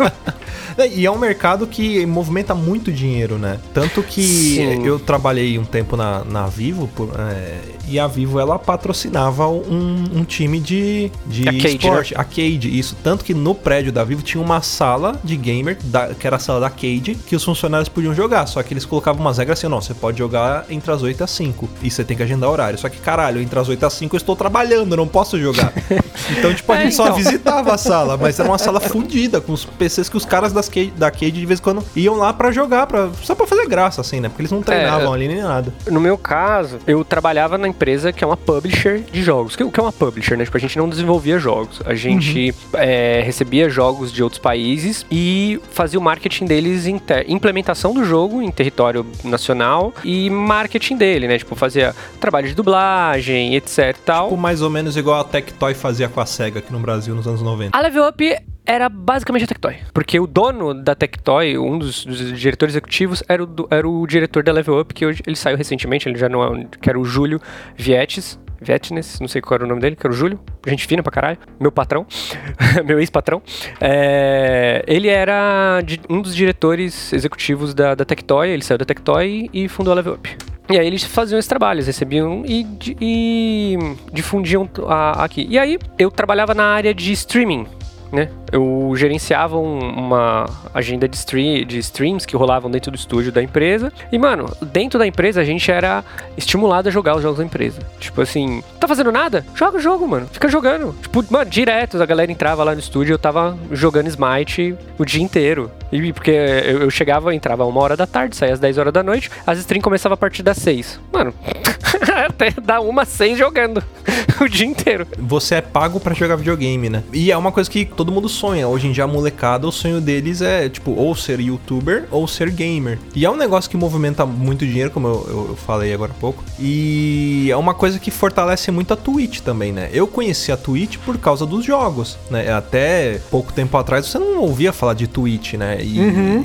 É, E é um mercado que movimenta muito dinheiro, né? Tanto que Sim. eu trabalhei um tempo na, na Vivo por- é, e a Vivo ela patrocinava um, um time de, de Arcade, esporte, arcade, isso. Tanto que no prédio da Vivo tinha uma sala de gamer, da- que era a sala da arcade, que os funcionários podiam jogar. Só que eles colocavam umas regras assim: não, você pode jogar entre as 8 e as 5 e você tem que agendar horário. Só que caralho, entre as 8 e as 5 eu estou trabalhando, não posso jogar. (laughs) então, tipo, a É, gente só então. visitava a sala, mas era uma sala fodida, com os PCs que os caras das Cade- da Cade de vez em quando iam lá pra jogar, pra, só pra fazer graça, assim, né? Porque eles não treinavam ali nem nada. No meu caso, eu trabalhava na empresa que é uma publisher de jogos. Que- O que é uma publisher, né? Tipo, a gente não desenvolvia jogos. A gente é, recebia jogos de outros países e fazia o marketing deles, em ter- implementação do jogo em território nacional e marketing dele, né? Tipo, fazia trabalho de dublagem, etc e tal. Tipo, mais ou menos igual a Tectoy fazia com a SEGA aqui no Brasil nos anos 90. A Level Up era basicamente a Tectoy. Porque o dono da Tectoy, um dos, dos diretores executivos, era o, era o diretor da Level Up, que hoje ele saiu recentemente, ele já não é, que era o Júlio Vietes. Vietnes, não sei qual era o nome dele, que era o Júlio, gente fina pra caralho, meu patrão, (laughs) meu ex-patrão. É, ele era um dos diretores executivos da, da Tectoy, ele saiu da Tectoy e fundou a Level Up. E aí eles faziam esses trabalhos, recebiam e, e difundiam a- aqui. E aí eu trabalhava na área de streaming né? Eu gerenciava um- uma agenda de, stream, de streams que rolavam dentro do estúdio da empresa. E, mano, dentro da empresa a gente era estimulado a jogar os jogos da empresa. Tipo assim, tá fazendo nada? Joga o jogo, mano. Fica jogando. Tipo, mano, direto a galera entrava lá no estúdio eu tava jogando Smite o dia inteiro. E porque eu, chegava, entrava uma hora da tarde, saía às 10 horas da noite, as streams começavam a partir das 6. Mano, (laughs) até dá uma às 6 jogando (laughs) o dia inteiro. Você é pago pra jogar videogame, né? E é uma coisa que todo mundo sonha. Hoje em dia, a molecada, o sonho deles é, tipo, ou ser youtuber ou ser gamer. E é um negócio que movimenta muito dinheiro, como eu, eu- eu falei agora há pouco. E é uma coisa que fortalece muito a Twitch também, né? Eu conheci a Twitch por causa dos jogos, né? Até pouco tempo atrás você não ouvia falar de Twitch, né? E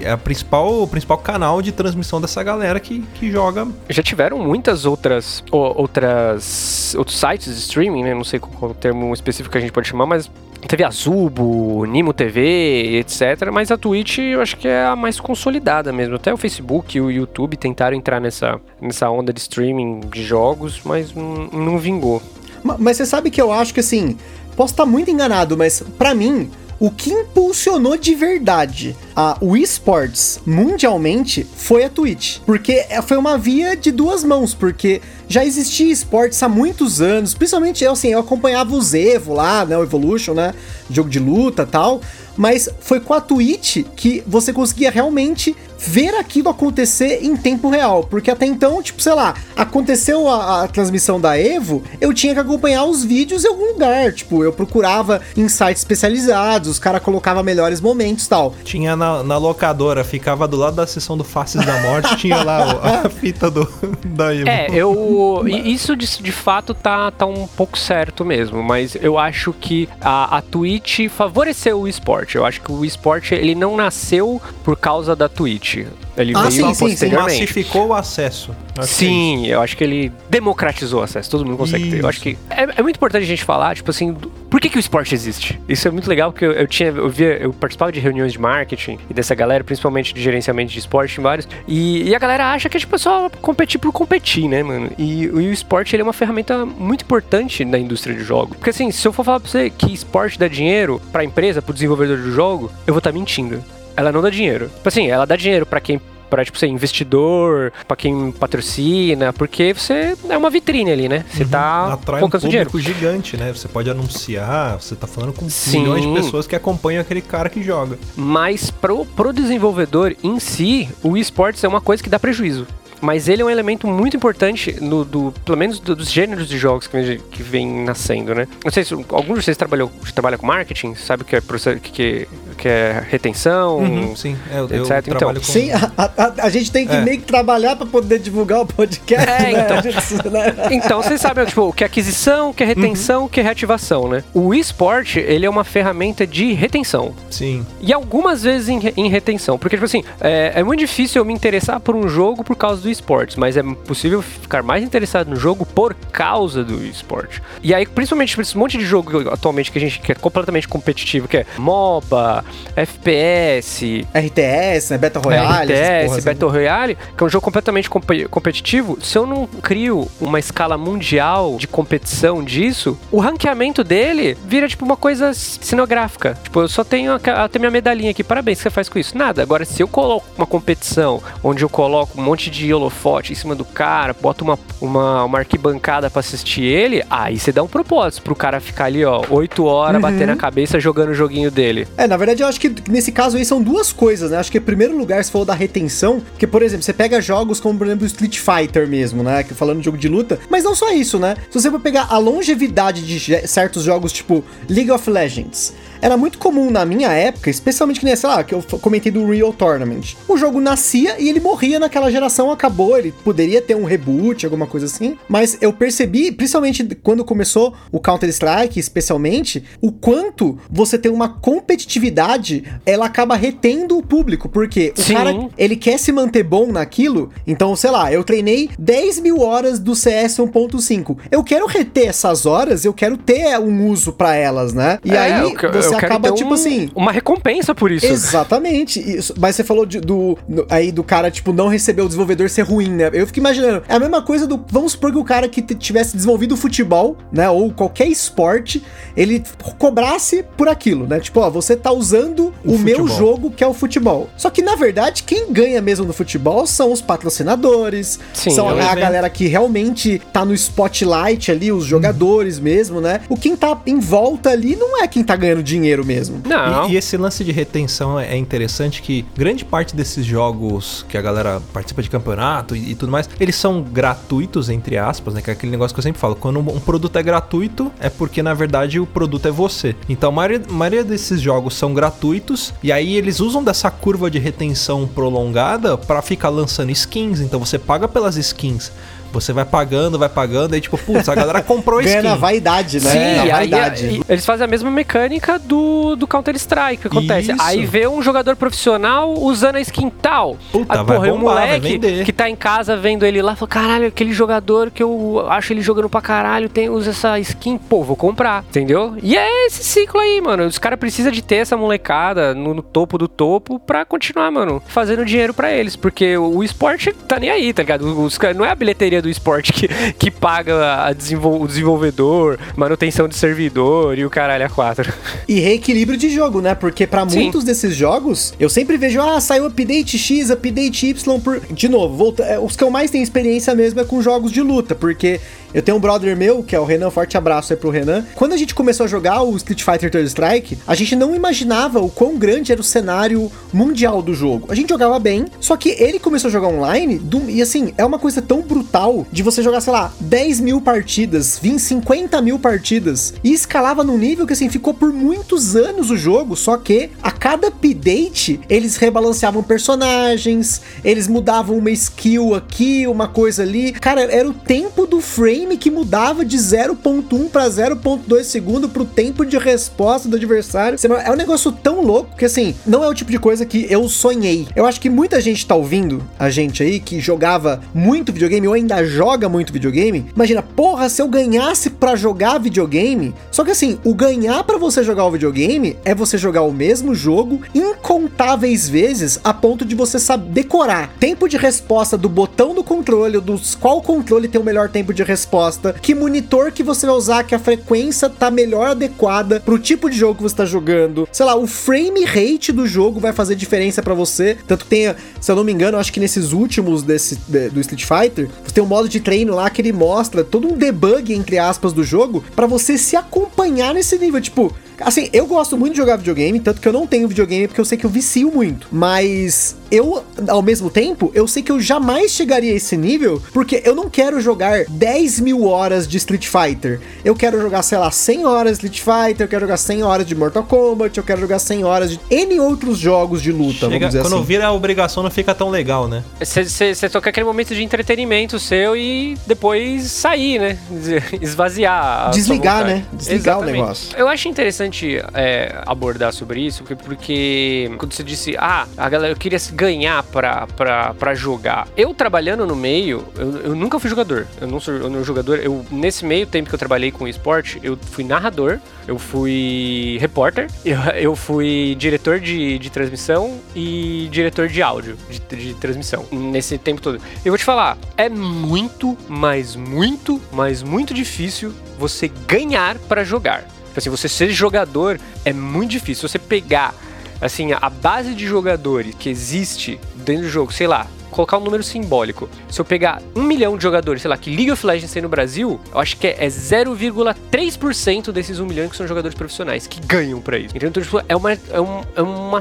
é a principal, o principal canal de transmissão dessa galera que, que joga Já tiveram muitas outras outras outros sites de streaming, né? Não sei qual o termo específico que a gente pode chamar, mas teve a Zubo, Nimo TV, etc. Mas a Twitch eu acho que é a mais consolidada mesmo. Até o Facebook e o YouTube tentaram entrar nessa, nessa onda de streaming de jogos, mas não, não vingou. Ma- Mas você sabe que eu acho que assim, posso estar muito enganado, mas pra mim, o que impulsionou de verdade a, esports mundialmente foi a Twitch. Porque é- foi uma via de duas mãos, porque já existia esportes há muitos anos, principalmente eu, assim, eu acompanhava o Zevo lá, né, o Evolution, né, jogo de luta tal, mas foi com a Twitch que você conseguia realmente ver aquilo acontecer em tempo real, porque até então, tipo, sei lá, aconteceu a, a transmissão da Evo, eu tinha que acompanhar os vídeos em algum lugar, tipo, eu procurava em sites especializados, os caras colocavam melhores momentos tal. Tinha na, na locadora, ficava do lado da sessão do Faces da Morte, (laughs) tinha lá a fita do, da Evo. É, eu. Isso de, de fato tá, tá um pouco certo mesmo, mas eu acho que a, a Twitch favoreceu o esporte. Eu acho que o esporte ele não nasceu por causa da Twitch. Ele Ah, veio sim, sim. Massificou o acesso. Acho é Sim, eu acho que ele democratizou o acesso, todo mundo consegue ter. Eu acho que é, é muito importante a gente falar, tipo assim, do- por que, que o esporte existe? Isso é muito legal porque eu, eu tinha, eu via, eu participava de reuniões de marketing e dessa galera, principalmente de gerenciamento de esporte em vários, e, e a galera acha que é tipo só competir por competir, né, mano? E, e o esporte ele é uma ferramenta muito importante na indústria de jogo. Porque assim, se eu for falar pra você que esporte dá dinheiro pra empresa, pro desenvolvedor do jogo, eu vou estar mentindo. Ela não dá dinheiro. Tipo assim, ela dá dinheiro pra quem para tipo ser investidor, pra quem patrocina, porque você é uma vitrine ali, né? Você tá Uhum. Atrai um seu dinheiro. público gigante, né? Você pode anunciar, você tá falando com Sim. milhões de pessoas que acompanham aquele cara que joga. Mas pro, pro desenvolvedor em si, o esportes é uma coisa que dá prejuízo. Mas ele é um elemento muito importante, no, do, pelo menos do- dos gêneros de jogos que, vem- que vem nascendo, né? Não sei se algum de vocês trabalhou, trabalha com marketing, sabe o que é, que, que, que é retenção, Uhum, sim, é, eu, eu etc. Então, trabalho com... Sim, a, a- a gente tem que É. meio que trabalhar pra poder divulgar o podcast. É, né? então. Gente- né? (laughs) Então, vocês sabem, tipo, o que é aquisição, o que é retenção, o que é reativação, né? O esporte, ele é uma ferramenta de retenção. Sim, E algumas vezes em, em retenção. Porque, tipo assim, é, é muito difícil eu me interessar por um jogo por causa do esportes, mas é possível ficar mais interessado no jogo por causa do esporte. E aí, principalmente por esse monte de jogo atualmente que a gente que é completamente competitivo, que é MOBA, FPS, RTS, né? Battle Royale. RTS, porras, Battle Royale, que é um jogo completamente compe- competitivo, se eu não crio uma escala mundial de competição disso, o ranqueamento dele vira tipo uma coisa cenográfica. Tipo, eu só tenho a, a ter minha medalhinha aqui, parabéns, o que você faz com isso? Nada. Agora, se eu coloco uma competição onde eu coloco um monte de holofote em cima do cara, boto uma, uma, uma arquibancada pra assistir ele, aí você dá um propósito pro cara ficar ali, ó, 8 horas batendo a cabeça jogando o joguinho dele. É, na verdade, eu acho que nesse caso aí são duas coisas, né? Acho que em primeiro lugar, se for da retenção, porque, por exemplo, você pega jogos como, por exemplo, Street Fighter mesmo, né? Que falando de jogo de luta, mas não só isso, né? Se você for pegar a longevidade de certos jogos, tipo League of Legends. Era muito comum na minha época, especialmente que nem, sei lá, que eu comentei do Real Tournament. O jogo nascia e ele morria naquela geração, acabou, ele poderia ter um reboot, alguma coisa assim. Mas eu percebi, principalmente quando começou o Counter-Strike, especialmente, o quanto você tem uma competitividade, ela acaba retendo o público, porque o Sim. cara, ele quer se manter bom naquilo, então, sei lá, eu treinei 10 mil horas do CS 1.5. Eu quero reter essas horas, eu quero ter um uso pra elas, né? E É, aí, o que- você eu quero acaba, ter tipo assim. Uma recompensa por isso. Exatamente. Isso. Mas você falou de- do aí do cara, tipo, não receber o desenvolvedor ser ruim, né? Eu fico imaginando. É a mesma coisa do. Vamos supor que o cara que tivesse desenvolvido o futebol, né? Ou qualquer esporte, ele cobrasse por aquilo, né? Tipo, ó, você tá usando o, O meu jogo, que é o futebol. Só que, na verdade, quem ganha mesmo no futebol são os patrocinadores, Sim, são é a, a galera que realmente tá no spotlight ali, os jogadores mesmo, né? O quem tá em volta ali não é quem tá ganhando dinheiro mesmo. Não. E, e esse lance de retenção é é interessante que grande parte desses jogos que a galera participa de campeonato e, e tudo mais, eles são gratuitos, entre aspas, né? Que é aquele negócio que eu sempre falo. Quando um produto é gratuito, é porque na verdade o produto é você. Então a maioria, a maioria desses jogos são gratuitos e aí eles usam dessa curva de retenção prolongada pra ficar lançando skins. Então você paga pelas skins. Você vai pagando, vai pagando, aí tipo, putz, a galera comprou a Ganha skin. na vaidade, né? Sim, na aí, vaidade. aí, eles fazem a mesma mecânica do, do Counter-Strike. O que acontece? Isso. Aí vê um jogador profissional usando a skin tal. Puta, aí, vai porra, o bombar, vai moleque vender. que tá em casa vendo ele lá, fala, caralho, aquele jogador que eu acho ele jogando pra caralho, tem, usa essa skin, pô, vou comprar, entendeu? E é esse ciclo aí, mano. Os caras precisam de ter essa molecada no, no topo do topo pra continuar, mano, fazendo dinheiro pra eles. Porque o, o esporte tá nem aí, tá ligado? Os, caras- não é a bilheteria do esporte que, que paga a desenvol- o desenvolvedor, manutenção de servidor e o caralho a quatro. E reequilíbrio de jogo, né? Porque pra Sim. muitos desses jogos, eu sempre vejo, ah, saiu update X, update Y por. De novo, volta... é, os que eu mais tenho experiência mesmo é com jogos de luta, porque eu tenho um brother meu, que é o Renan, forte abraço aí pro Renan. Quando a gente começou a jogar o Street Fighter Third Strike, a gente não imaginava o quão grande era o cenário mundial do jogo. A gente jogava bem, só que ele começou a jogar online, e assim, é uma coisa tão brutal de você jogar, sei lá, 10 mil partidas, 20, 50 mil partidas, e escalava num nível que assim, ficou por muitos anos o jogo, só que a cada update eles rebalanceavam personagens, eles mudavam uma skill aqui, uma coisa ali. Cara, era o tempo do frame que mudava de 0.1 para 0.2 segundo pro tempo de resposta do adversário. É um negócio tão louco que assim, não é o tipo de coisa que eu sonhei. Eu acho que muita gente tá ouvindo a gente aí que jogava muito videogame ou ainda joga muito videogame. Imagina, porra, se eu ganhasse pra jogar videogame. Só que assim, o ganhar pra você jogar o videogame é você jogar o mesmo jogo incontáveis vezes a ponto de você saber decorar tempo de resposta do botão do controle, dos qual controle tem o melhor tempo de resposta, que monitor que você vai usar, que a frequência tá melhor adequada pro tipo de jogo que você tá jogando. Sei lá, o frame rate do jogo vai fazer diferença pra você. Tanto que tem, se eu não me engano, acho que nesses últimos desse, de- do Street Fighter, você tem um modo de treino lá que ele mostra todo um debug, entre aspas, do jogo, pra você se acompanhar nesse nível. Tipo, Assim, eu gosto muito de jogar videogame, tanto que eu não tenho videogame porque eu sei que eu vicio muito. Mas eu, ao mesmo tempo, eu sei que eu jamais chegaria a esse nível porque eu não quero jogar 10 mil horas de Street Fighter. Eu quero jogar, sei lá, 100 horas de Street Fighter, eu quero jogar 100 horas de Mortal Kombat, eu quero jogar 100 horas de N outros jogos de luta, Chega- vamos dizer quando assim. vira a obrigação não fica tão legal, né? Você toca aquele momento de entretenimento seu e depois sair, né? (laughs) Esvaziar. Desligar, né? Desligar o Exatamente. negócio. Eu acho interessante é, abordar sobre isso, porque, porque quando você disse, ah, a galera, eu queria ganhar pra, pra, pra jogar. Eu trabalhando no meio, eu, eu nunca fui jogador. Eu não sou eu não jogador. Eu, nesse meio tempo que eu trabalhei com esporte, eu fui narrador, eu fui repórter, eu, eu fui diretor de, de transmissão e diretor de áudio de, de transmissão. Nesse tempo todo. Eu vou te falar, é muito, mas muito, mas muito difícil você ganhar pra jogar. Tipo assim, você ser jogador é muito difícil. Você pegar, assim, a base de jogadores que existe dentro do jogo, sei lá, colocar um número simbólico. Se eu pegar um milhão de jogadores, sei lá, que League of Legends tem no Brasil, eu acho que é, é 0,3% desses um milhão que são jogadores profissionais que ganham pra isso. Então, tipo, é uma, é um, é uma,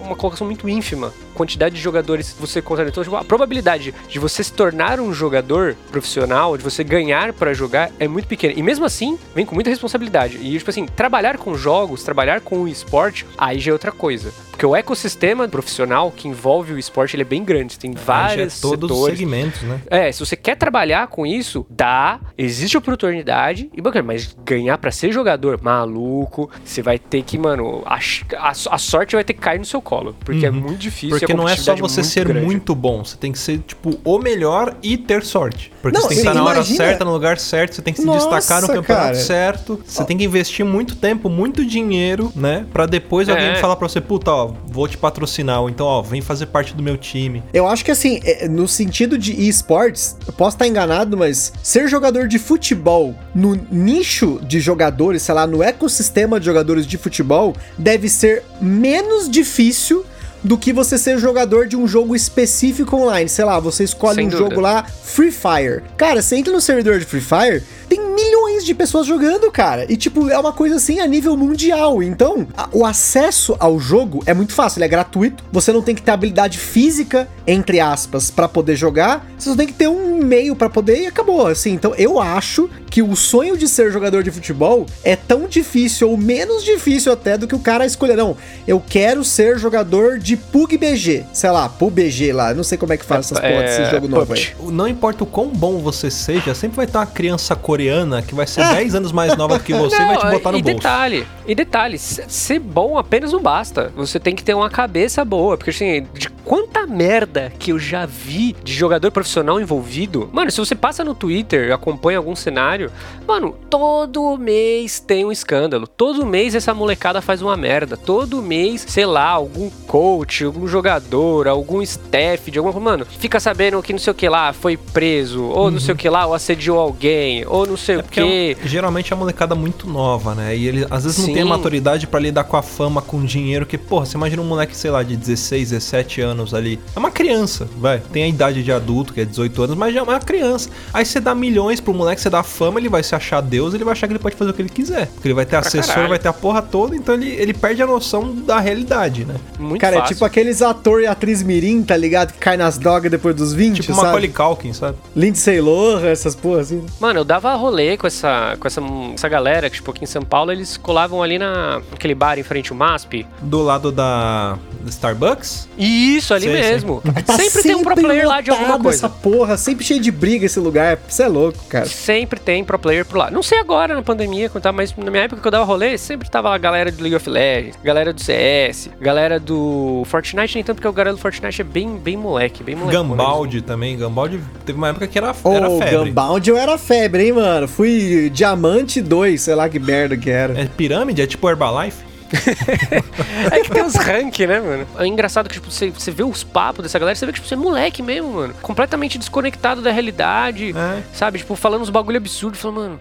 uma colocação muito ínfima. Quantidade de jogadores você conta. Então, tipo, a probabilidade de você se tornar um jogador profissional, de você ganhar pra jogar, é muito pequena. E mesmo assim, vem com muita responsabilidade. E, tipo assim, trabalhar com jogos, trabalhar com o esporte, aí já é outra coisa. Porque o ecossistema profissional que envolve o esporte, ele é bem grande. Tem é vários todos os setores. segmentos, né? É, se você quer trabalhar com isso, dá, existe oportunidade, e bacana, mas ganhar pra ser jogador, maluco, você vai ter que, mano, a, a- a sorte vai ter que cair no seu colo, porque é muito difícil. Porque porque não é só você muito ser grande. muito bom, você tem que ser, tipo, o melhor e ter sorte. Porque Não, você tem que sim, estar na hora imagina- certa, no lugar certo, você tem que se Nossa, destacar no campeonato cara. certo. Você tem que investir muito tempo, muito dinheiro, né? Pra depois alguém É. falar pra você, puta, ó, vou te patrocinar, ou então, ó, vem fazer parte do meu time. Eu acho que assim, é, no sentido de esportes, eu posso estar enganado, mas ser jogador de futebol no nicho de jogadores, sei lá, no ecossistema de jogadores de futebol, deve ser menos difícil do que você ser jogador de um jogo específico online. Sei lá, você escolhe Sem um dúvida. jogo lá, Free Fire. Cara, você entra no servidor de Free Fire, tem milhões de pessoas jogando, cara. E, tipo, é uma coisa assim a nível mundial. Então, a- o acesso ao jogo é muito fácil, ele é gratuito. Você não tem que ter habilidade física, entre aspas, pra poder jogar. Você só tem que ter um meio pra poder e acabou, assim. Então, eu acho que o sonho de ser jogador de futebol é tão difícil, ou menos difícil até, do que o cara escolher. Não, eu quero ser jogador de PUBG. Sei lá, PUBG lá. Eu não sei como é que faz essas É, porras desse jogo novo aí. Não importa o quão bom você seja, sempre vai ter uma criança coreana que vai ser (laughs) 10 anos mais nova do que você e vai te botar no e bolso. detalhe, e detalhe, se- ser bom apenas não basta. Você tem que ter uma cabeça boa, porque assim, de quanta merda que eu já vi de jogador profissional envolvido. Mano, se você passa no Twitter, acompanha algum cenário, mano, todo mês tem um escândalo. Todo mês essa molecada faz uma merda. Todo mês, sei lá, algum coach, algum jogador, algum staff de alguma mano, fica sabendo que não sei o que lá foi preso, ou não sei o que lá, ou assediou alguém, ou não sei É o que. é geralmente é uma molecada muito nova, né? E ele às vezes não tem a Sim. maturidade pra lidar com a fama, com o dinheiro. Que, porra, você imagina um moleque, sei lá, de 16, 17 anos ali. É uma criança, vai. Tem a idade de adulto, que é 18 anos, mas já é uma criança. Aí você dá milhões pro moleque, você dá fama, ele vai se achar Deus, ele vai achar que ele pode fazer o que ele quiser. Porque ele vai ter assessor, caralho. vai ter a porra toda, então ele, ele perde a noção da realidade, né? Muito Cara, é fácil. tipo aqueles ator e atriz mirim, tá ligado? Que cai nas drogas depois dos 20, Tipo sabe? Macaulay Culkin, sabe? Lindsay Lohan, essas porra assim. Mano, eu dava rolê com essa, com essa, essa galera que, tipo, aqui em São Paulo, eles colavam ali na, naquele bar em frente ao MASP. Do lado da Starbucks, Isso, ali Sei, sei. mesmo. Tá sempre, tem um pro player lá de alguma coisa. Essa porra, sempre cheio de briga esse lugar. Você é louco, cara. Sempre tem pro player por lá. Não sei agora na pandemia, tá, mas na minha época que eu dava rolê, sempre tava a galera do League of Legends, galera do CS, galera do Fortnite, nem tanto porque o galera do Fortnite é bem, bem moleque, bem moleque. Gambaldi também. Gambaldi teve uma época que era, Ô, era febre. Gunbound eu era febre, hein, mano? Fui Diamante 2, sei lá que merda que era. É pirâmide? É tipo Herbalife? (laughs) É que tem os rank, né, mano? É engraçado que, tipo, você, você vê os papos dessa galera, você vê que, tipo, você é moleque mesmo, mano. Completamente desconectado da realidade, É. sabe? Tipo, falando uns bagulho absurdo, falando, mano...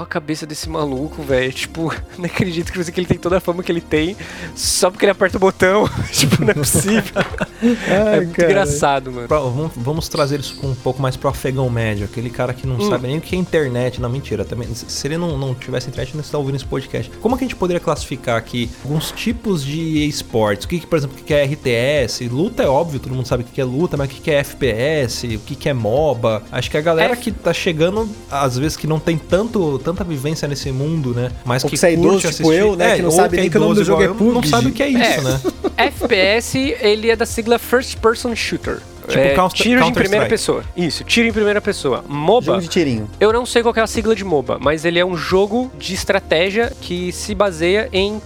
Olha a cabeça desse maluco, velho. Tipo, (laughs) não acredito que você- que ele tem toda a fama que ele tem só porque ele aperta o botão. (laughs) tipo, não é possível. (laughs) Ai, é muito cara. engraçado, mano. Pra- vamos, vamos trazer isso um pouco mais pro afegão médio, aquele cara que não Hum. sabe nem o que é internet. Não, mentira. Também, se ele não, não tivesse internet, não estaria ouvindo esse podcast. Como que a gente poderia classificar aqui alguns tipos de esportes? O que, que, por exemplo, o que é RTS? Luta é óbvio, todo mundo sabe o que é luta, mas o que é FPS? O que que é MOBA? Acho que a galera F- que tá chegando, às vezes que não tem tanto, tanta vivência nesse mundo, né? Mas Ou que que você é idoso, tipo assistir- eu, né, que não sabe nem que o nome do jogo é eu, Não PUBG. sabe o que é isso, É. né? (laughs) FPS, ele é da sigla First Person Shooter. Tipo é, Counter- tiro em Counter primeira Strike. pessoa. Isso, tiro em primeira pessoa. MOBA, Jogo de tirinho. Eu não sei qual que é a sigla de MOBA, mas ele é um jogo de estratégia que se baseia em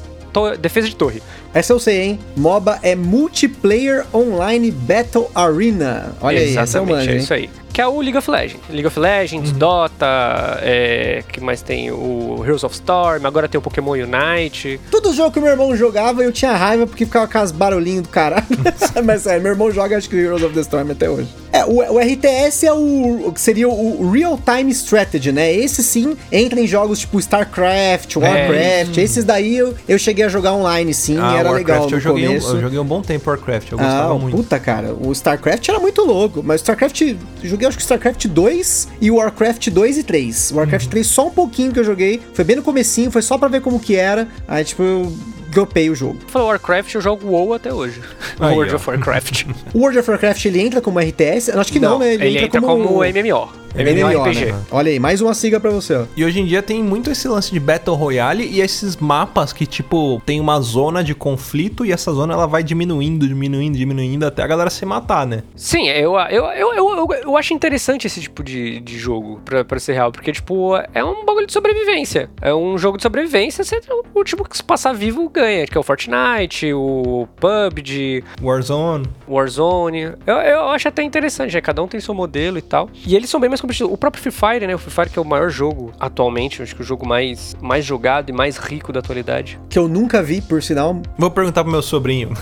defesa de torre. Essa eu sei, hein? MOBA é Multiplayer Online Battle Arena. Olha aí, essa eu Exatamente, manjo, é isso aí. Que é o League of Legends. League of Legends, Uhum. Dota, é, que mais tem o Heroes of Storm, agora tem o Pokémon Unite. Todo jogo que meu irmão jogava, eu tinha raiva porque ficava com as barulhinhos do caralho. (laughs) Mas sério, meu irmão joga acho que Heroes of the Storm até hoje. É, o, o RTS é o, o que seria o Real Time Strategy, né? Esse sim entra em jogos tipo StarCraft, Warcraft. Esses daí eu, eu cheguei a jogar online sim, Ah, e era Warcraft, legal no eu joguei, um, começo. eu joguei um bom tempo Warcraft, eu Ah, gostava muito. puta, cara. O StarCraft era muito louco. Mas StarCraft. Joguei acho que StarCraft 2 e o Warcraft 2 e 3. O Uhum. Warcraft 3 só um pouquinho que eu joguei. Foi bem no comecinho, foi só pra ver como que era. Aí, tipo, eu dropei o jogo. Falou Warcraft, eu jogo WoW até hoje. Aí, World ó. of Warcraft. O World of Warcraft ele entra como RTS? Eu Acho que não, né? ele, entra como, MMO. MMO, RPG. né? Olha aí, mais uma sigla pra você, ó. E hoje em dia tem muito esse lance de Battle Royale e esses mapas que, tipo, tem uma zona de conflito e essa zona ela vai diminuindo, diminuindo, diminuindo até a galera se matar, né? Sim, eu, eu, eu, eu, eu, eu acho interessante esse tipo de, de jogo, pra, pra ser real, porque, tipo, é um bagulho de sobrevivência. É um jogo de sobrevivência, você, o último que se passar vivo ganha, que é o Fortnite, o PUBG, Warzone. Warzone. Eu, eu acho até interessante, né? Cada um tem seu modelo e tal. E eles são bem mais competitivos. O próprio Free Fire, né? O Free Fire que é o maior jogo atualmente, acho que o jogo mais, mais jogado e mais rico da atualidade. Que eu nunca vi, por sinal. Vou perguntar pro meu sobrinho.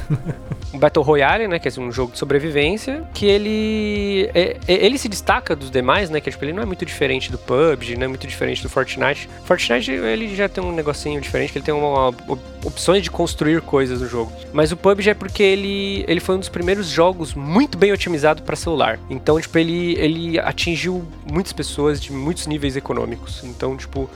O (laughs) Battle Royale, né? Que é um jogo de sobrevivência, que ele. é- é- ele se destaca dos demais, né? Que tipo, ele não é muito diferente do PUBG, não é muito diferente do Fortnite. Fortnite, ele já tem um negocinho diferente, que ele tem uma, op- opções de construir coisas no jogo. Mas o PUBG é porque ele, ele foi um dos primeiros jogos muito bem otimizado para celular. Então, tipo, ele, ele atingiu muitas pessoas de muitos níveis econômicos. Então, tipo,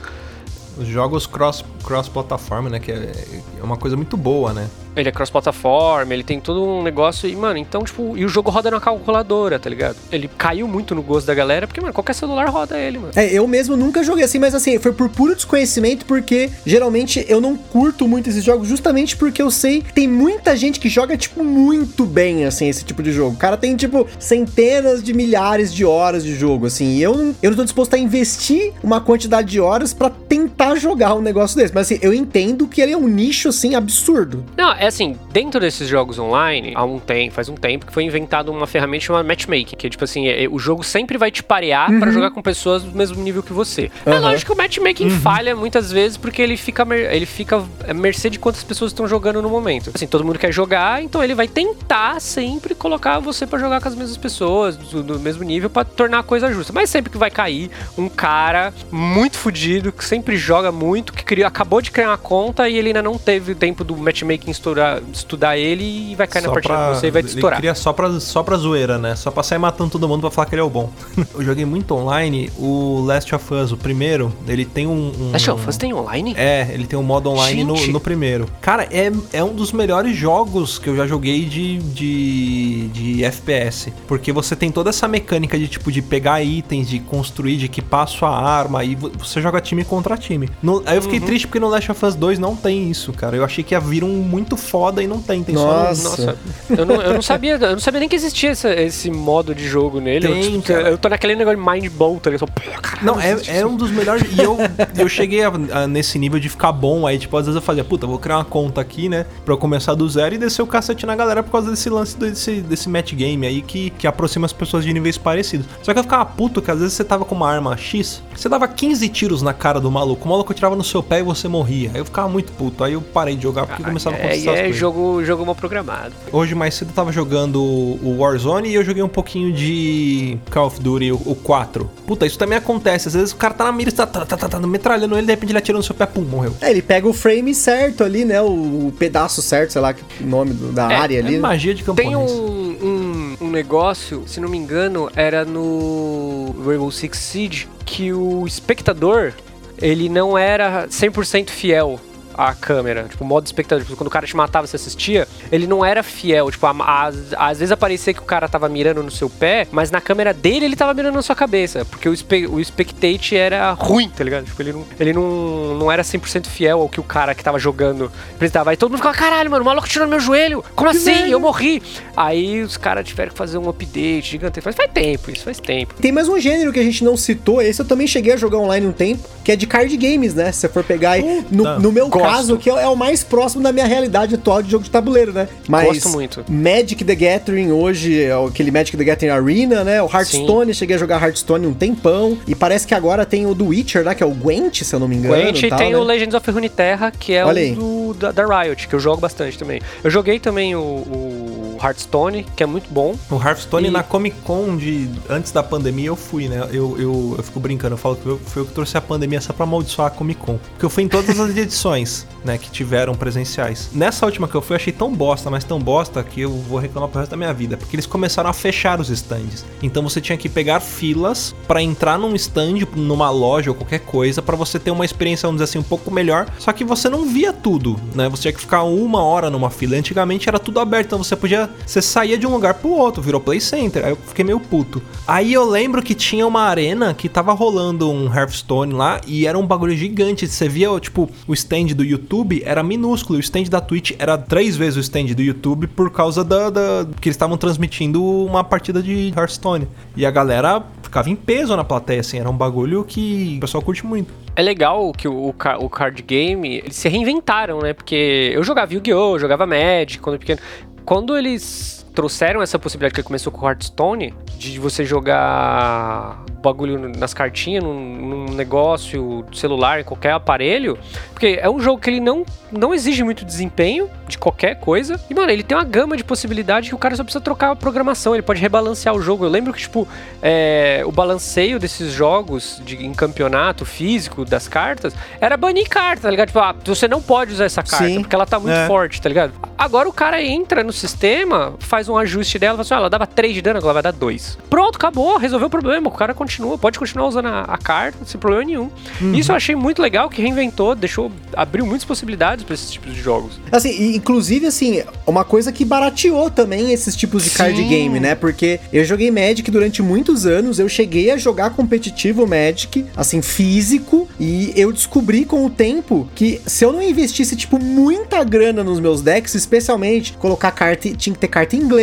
Os jogos cross, cross-plataforma, né? Que é, é uma coisa muito boa, né? Ele é cross-plataforma, ele tem todo um negócio e, mano, então, tipo, e o jogo roda na calculadora, tá ligado? Ele caiu muito no gosto da galera, porque, mano, qualquer celular roda ele, mano. É, eu mesmo nunca joguei assim, mas assim, foi por puro desconhecimento, porque geralmente eu não curto muito esses jogos, justamente porque eu sei que tem muita gente que joga, tipo, muito bem, assim, esse tipo de jogo. O cara tem, tipo, centenas de milhares de horas de jogo, assim, e eu não, eu não tô disposto a investir uma quantidade de horas pra tentar jogar um negócio desse. Mas assim, eu entendo que ele é um nicho, assim, absurdo. Não, é assim, dentro desses jogos online, há um tempo, faz um tempo, que foi inventado uma ferramenta chamada matchmaking, que é tipo assim, é- o jogo sempre vai te parear pra jogar com pessoas do mesmo nível que você. É Uhum. lógico que o matchmaking falha muitas vezes porque ele fica, ele fica à mercê de quantas pessoas estão jogando no momento. Assim, todo mundo quer jogar, então ele vai tentar sempre colocar você pra jogar com as mesmas pessoas, do, do mesmo nível, pra tornar a coisa justa. Mas sempre que vai cair um cara muito fudido, que sempre joga muito, que criou, acabou de criar uma conta e ele ainda não teve tempo do matchmaking estourar, estudar ele e vai cair na partida com você e vai te ele estourar. cria só pra, só pra zoeira, né? Só pra sair matando todo mundo pra falar que ele é o bom. (laughs) eu joguei muito online. O Last of Us, o primeiro, ele tem um... um Last of Us tem online? É, ele tem um modo online no, no primeiro. Cara, é, é um dos melhores jogos que eu já joguei de, de, de FPS. Porque você tem toda essa mecânica de tipo de pegar itens, de construir, de equipar sua arma, e vo- você joga time contra time. No- aí eu fiquei triste porque no Last of Us 2 não tem isso, cara. Eu achei que ia vir um muito foda e não tem. Tem só no- Nossa. Nossa, eu não, eu não (laughs) sabia, eu não sabia nem que existia essa- esse modo de jogo nele. Tem, eu, tipo, eu tô naquele negócio de mind bolt ali, eu só, caralho, Não, é, é um dos melhores. E eu, eu cheguei a- a- nesse nível de ficar bom. Aí, tipo, às vezes eu fazia, puta, vou criar uma conta aqui, né? Pra eu começar do zero e descer o cacete na galera por causa desse lance desse, desse match game aí que, que aproxima as pessoas de níveis parecidos. Só que eu ficava puto que às vezes você tava com uma arma X, você dava 15 tiros na cara do maluco, o maluco tirava no seu pé e você morria. Aí eu ficava muito puto. Aí eu parei de jogar porque começava a É, acontecer é coisas. jogo, jogo mal programado. Hoje mais cedo eu tava jogando o Warzone e eu joguei um pouquinho de Call of Duty, o, o 4. Puta, isso também acontece. Às vezes o cara tá na mira, você tá, tá, tá, tá, tá metralhando ele, de repente ele atira no seu pé, pum, morreu. É, ele pega o frame certo ali, né? O, o pedaço certo, sei lá, que- o nome do- da É, área É ali. né? magia de camponês. Tem um, um, um negócio, se não me engano, era no Rainbow Six Siege, que o espectador, ele não era 100% fiel à câmera. Tipo, o modo espectador. Tipo, quando o cara te matava, você assistia, ele não era fiel. Tipo, a- a- às vezes aparecia que o cara tava mirando no seu pé, mas na câmera dele ele tava mirando na sua cabeça. Porque o, espe o spectate era ruim, tá ligado? Tipo, ele não, ele não, não era 100% fiel ao que o cara que tava jogando apresentava. Aí todo mundo ficava, caralho, mano, o maluco tirou no meu joelho. Como assim? Eu morri. Aí os caras tiveram que fazer um update gigantesco. Faz, faz tempo, isso faz tempo. Tem mais um gênero que a gente não citou, esse eu também cheguei a jogar online um tempo, que é de card games, né? Se você for pegar aí, no, no meu Gosto. Caso, que é, é o mais próximo da minha realidade atual de jogo de tabuleiro, né? Mas Gosto muito. Magic the Gathering hoje, é aquele Magic the Gathering Arena, né? O Hearthstone, cheguei a jogar Hearthstone um tempão, e parece que agora tem o do Witcher, né? Que é o Gwent, se eu não me engano. Gwent e tal, tem né? o Legends of Runeterra, que é Olha o do, da, da Riot, que eu jogo bastante também. Eu joguei também o, o Hearthstone, que é muito bom. O Hearthstone E- na Comic Con de antes da pandemia eu fui, né? Eu, eu, eu fico brincando, eu falo que eu, foi eu que trouxe a pandemia só pra amaldiçoar a Comic Con. Porque eu fui em todas as (laughs) edições, né, que tiveram presenciais. Nessa última que eu fui, eu achei tão bosta, mas tão bosta que eu vou reclamar pro resto da minha vida. Porque eles começaram a fechar os stands. Então você tinha que pegar filas pra entrar num stand, numa loja ou qualquer coisa, pra você ter uma experiência, vamos dizer assim, um pouco melhor. Só que você não via tudo, né? Você tinha que ficar uma hora numa fila. Antigamente era tudo aberto, então você podia Você saía de um lugar pro outro, virou Play Center. Aí eu fiquei meio puto. Aí eu lembro que tinha uma arena que tava rolando um Hearthstone lá e era um bagulho gigante. Você via, tipo, o stand do YouTube era minúsculo. O stand da Twitch era três vezes o stand do YouTube por causa da. da que eles estavam transmitindo uma partida de Hearthstone. E a galera ficava em peso na plateia, assim. Era um bagulho que o pessoal curte muito. É legal que o, o, ca- o card game, eles se reinventaram, né? Porque eu jogava Yu-Gi-Oh!, jogava Magic quando pequeno. Quando eles trouxeram essa possibilidade que começou com o Hearthstone, de você jogar bagulho nas cartinhas, num, num negócio celular, em qualquer aparelho, porque é um jogo que ele não, não exige muito desempenho de qualquer coisa. E, mano, ele tem uma gama de possibilidades que o cara só precisa trocar a programação, ele pode rebalancear o jogo. Eu lembro que, tipo, é, o balanceio desses jogos de, em campeonato físico das cartas era banir carta, tá ligado? Tipo, ah, você não pode usar essa carta, Sim. porque ela tá muito É. forte, tá ligado? Agora o cara entra no sistema, faz um ajuste dela, fala assim, ah, ela dava 3 de dano, agora vai dar 2. Pronto, acabou, resolveu o problema. O cara continua, pode continuar usando a, a carta sem problema nenhum. Isso eu achei muito legal, que reinventou, deixou, abriu muitas possibilidades pra esses tipos de jogos. Assim, inclusive, assim, uma coisa que barateou também esses tipos de card Sim. game, né? Porque eu joguei Magic durante muitos anos, eu cheguei a jogar competitivo Magic, assim, físico, e eu descobri com o tempo que se eu não investisse, tipo, muita grana nos meus decks, especialmente colocar carta, tinha que ter carta em inglês,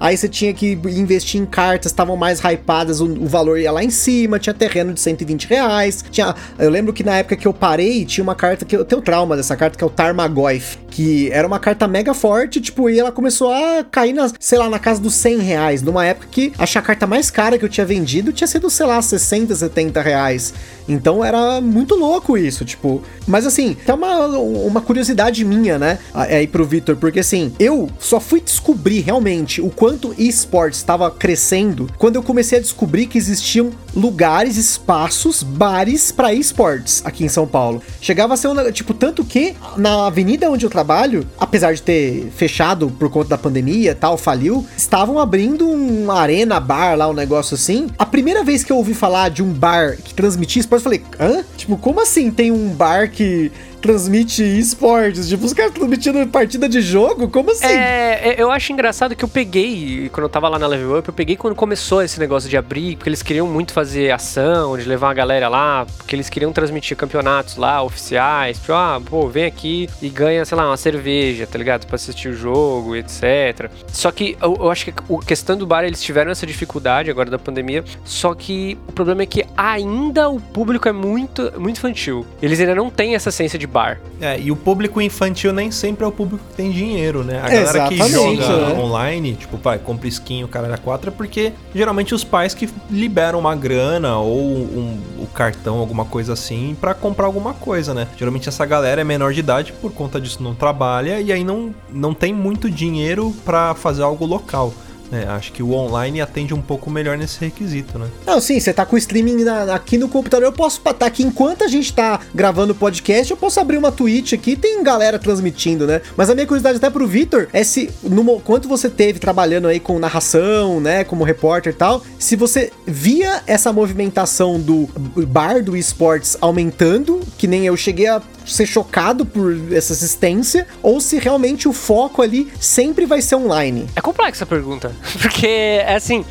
aí você tinha que investir em cartas, estavam mais hypadas, o, o valor ia lá em cima, tinha terreno de 120 reais, tinha, eu lembro que na época que eu parei, tinha uma carta que eu tenho trauma dessa carta, que é o Tarmogoyf, que era uma carta mega forte, tipo, e ela começou a cair, na, sei lá, na casa dos 100 reais, numa época que que a carta mais cara que eu tinha vendido tinha sido, sei lá, 60, 70 reais. Então era muito louco isso, tipo. Mas assim, tem uma, uma curiosidade minha, né? Aí pro Victor, porque assim, eu só fui descobrir realmente o quanto esportes estava crescendo quando eu comecei a descobrir que existiam lugares, espaços, bares pra esportes aqui em São Paulo. Chegava a ser um, tipo, tanto que na avenida onde eu trabalho, apesar de ter fechado por conta da pandemia tal, faliu, estavam abrindo um arena bar lá, um negócio assim. A primeira vez que eu ouvi falar de um bar que transmitia esportes, eu falei, hã? Tipo, como assim tem um bar que transmite esportes? Tipo, os caras transmitindo partida de jogo? Como assim? É, é, eu acho engraçado que eu peguei, quando eu tava lá na Level Up, eu peguei quando começou esse negócio de abrir, porque eles queriam muito fazer ação, de levar a galera lá, porque eles queriam transmitir campeonatos lá, oficiais, tipo, ah, pô, vem aqui e ganha, sei lá, uma cerveja, tá ligado? Pra assistir o jogo, etc. Só que eu, eu acho que a questão do bar, eles tiveram essa dificuldade agora da pandemia, só que o problema é que ainda o público é muito, muito infantil. Eles ainda não têm essa essência de bar. É, e o público infantil nem sempre é o público que tem dinheiro, né? A galera que Exatamente, joga né? online, tipo, pai, compra skin, o cara da 4, é porque geralmente os pais que liberam uma grana ou um, o cartão, alguma coisa assim, pra comprar alguma coisa, né? Geralmente essa galera é menor de idade, por conta disso não trabalha e aí não, não tem muito dinheiro pra fazer algo local. Né? acho que o online atende um pouco melhor nesse requisito, né? Não, sim, você tá com o streaming na- aqui no computador. Eu posso estar aqui enquanto a gente tá gravando o podcast, eu posso abrir uma Twitch aqui tem galera transmitindo, né? Mas a minha curiosidade até pro Vitor é se, no, quanto você teve trabalhando aí com narração, né, como repórter e tal, se você via essa movimentação do bar do esportes aumentando, que nem eu cheguei a ser chocado por essa assistência, ou se realmente o foco ali sempre vai ser online. É complexa a pergunta. (laughs) Porque, é assim,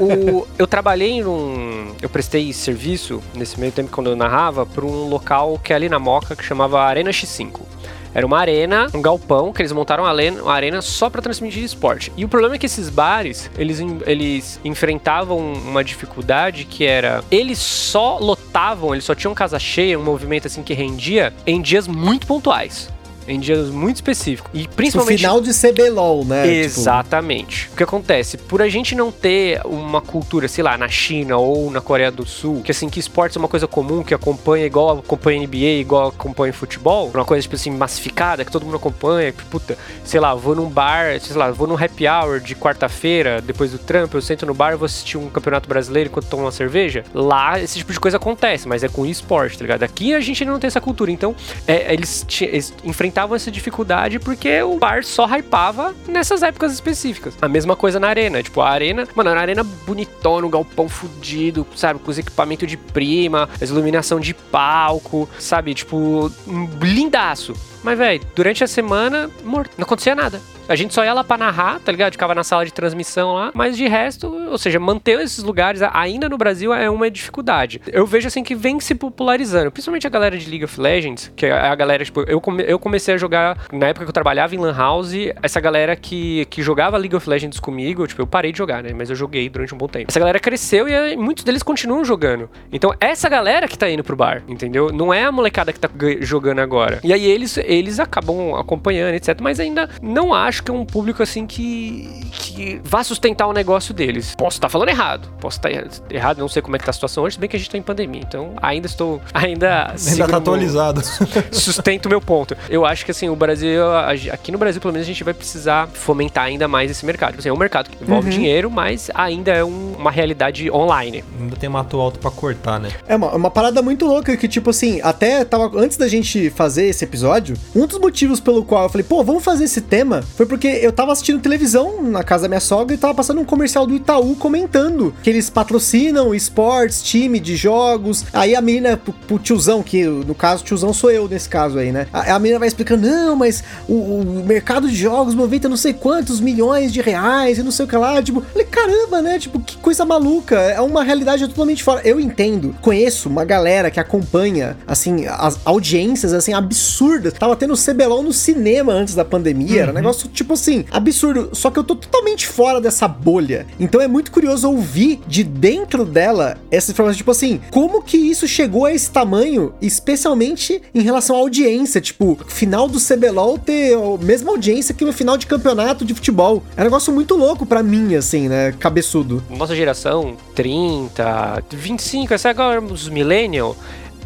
o- eu trabalhei num. Eu prestei serviço nesse meio tempo quando eu narrava para um local que é ali na Moca que chamava Arena X5. Era uma arena, um galpão, que eles montaram uma arena, só para transmitir esporte. E o problema é que esses bares, eles, eles enfrentavam uma dificuldade que era... Eles só lotavam, eles só tinham casa cheia, um movimento assim que rendia, em dias muito pontuais. Em dias muito específicos. E No principalmente... final de CBLOL, né? Tipo, Exatamente. O que acontece? Por a gente não ter uma cultura, sei lá, na China ou na Coreia do Sul, que assim, que esportes é uma coisa comum, que acompanha igual acompanha NBA, igual acompanha futebol, uma coisa, tipo assim, massificada, que todo mundo acompanha, que, puta, sei lá, vou num bar, sei lá, vou num happy hour de quarta-feira, depois do trampo, eu sento no bar e vou assistir um campeonato brasileiro enquanto tomo uma cerveja. Lá, esse tipo de coisa acontece, mas é com esporte, tá ligado? Aqui a gente ainda não tem essa cultura, então é, eles, eles enfrentavam essa dificuldade porque o bar só hypava nessas épocas específicas. A mesma coisa na arena, tipo, a arena, mano, na arena bonitona, um galpão fudido, sabe, com os equipamentos de prima, as iluminação de palco, sabe, tipo, um lindaço. Mas, velho, durante a semana, morto, não acontecia nada. A gente só ia lá pra narrar, tá ligado? Ficava na sala de transmissão lá, mas de resto, ou seja, manter esses lugares ainda no Brasil é uma dificuldade. Eu vejo assim que vem se popularizando, principalmente a galera de League of Legends, que é a galera, tipo, eu, come, eu comecei a jogar, na época que eu trabalhava em Lan House, essa galera que, que jogava League of Legends comigo, tipo, eu parei de jogar, né? Mas eu joguei durante um bom tempo. Essa galera cresceu e muitos deles continuam jogando. Então, essa galera que tá indo pro bar, entendeu? Não é a molecada que tá jogando agora. E aí eles, eles acabam acompanhando, etc. Mas ainda não acho que é um público assim que, que vá sustentar o negócio deles. Posso estar tá falando errado. Posso estar tá errado, não sei como é que tá a situação hoje, se bem que a gente tá em pandemia. Então, ainda estou. Ainda. Ainda tá atualizado. (laughs) Sustento meu ponto. Eu acho que assim, o Brasil, aqui no Brasil, pelo menos, a gente vai precisar fomentar ainda mais esse mercado. Tipo assim, é um mercado que envolve uhum. dinheiro, mas ainda é um, uma realidade online. Ainda tem mato alto para cortar, né? É uma, uma parada muito louca que, tipo assim, até tava. Antes da gente fazer esse episódio, um dos motivos pelo qual eu falei, pô, vamos fazer esse tema foi porque eu tava assistindo televisão na casa da minha sogra e tava passando um comercial do Itaú comentando que eles patrocinam esportes, time de jogos. Aí a menina, pro, tiozão, que no caso, tiozão sou eu nesse caso aí, né? A, a menina vai explicando, não, mas o, o mercado de jogos movimenta não sei quantos milhões de reais e não sei o que lá. Tipo, falei, caramba, né? Tipo, que coisa maluca. É uma realidade totalmente fora. Eu entendo, conheço uma galera que acompanha, assim, as audiências, assim, absurdas. Tava tendo CBLOL no cinema antes da pandemia. Uhum. Era um uhum. negócio, tipo assim, absurdo. Só que eu tô totalmente fora dessa bolha. Então é muito curioso ouvir de dentro dela essa informação, tipo assim, como que isso chegou a esse tamanho, especialmente em relação à audiência. Tipo, final do CBLOL ter a mesma audiência que no final de campeonato de futebol. É um negócio muito louco para mim, assim, né? Cabeçudo. Nossa geração, 30, 25, essa agora os millennial,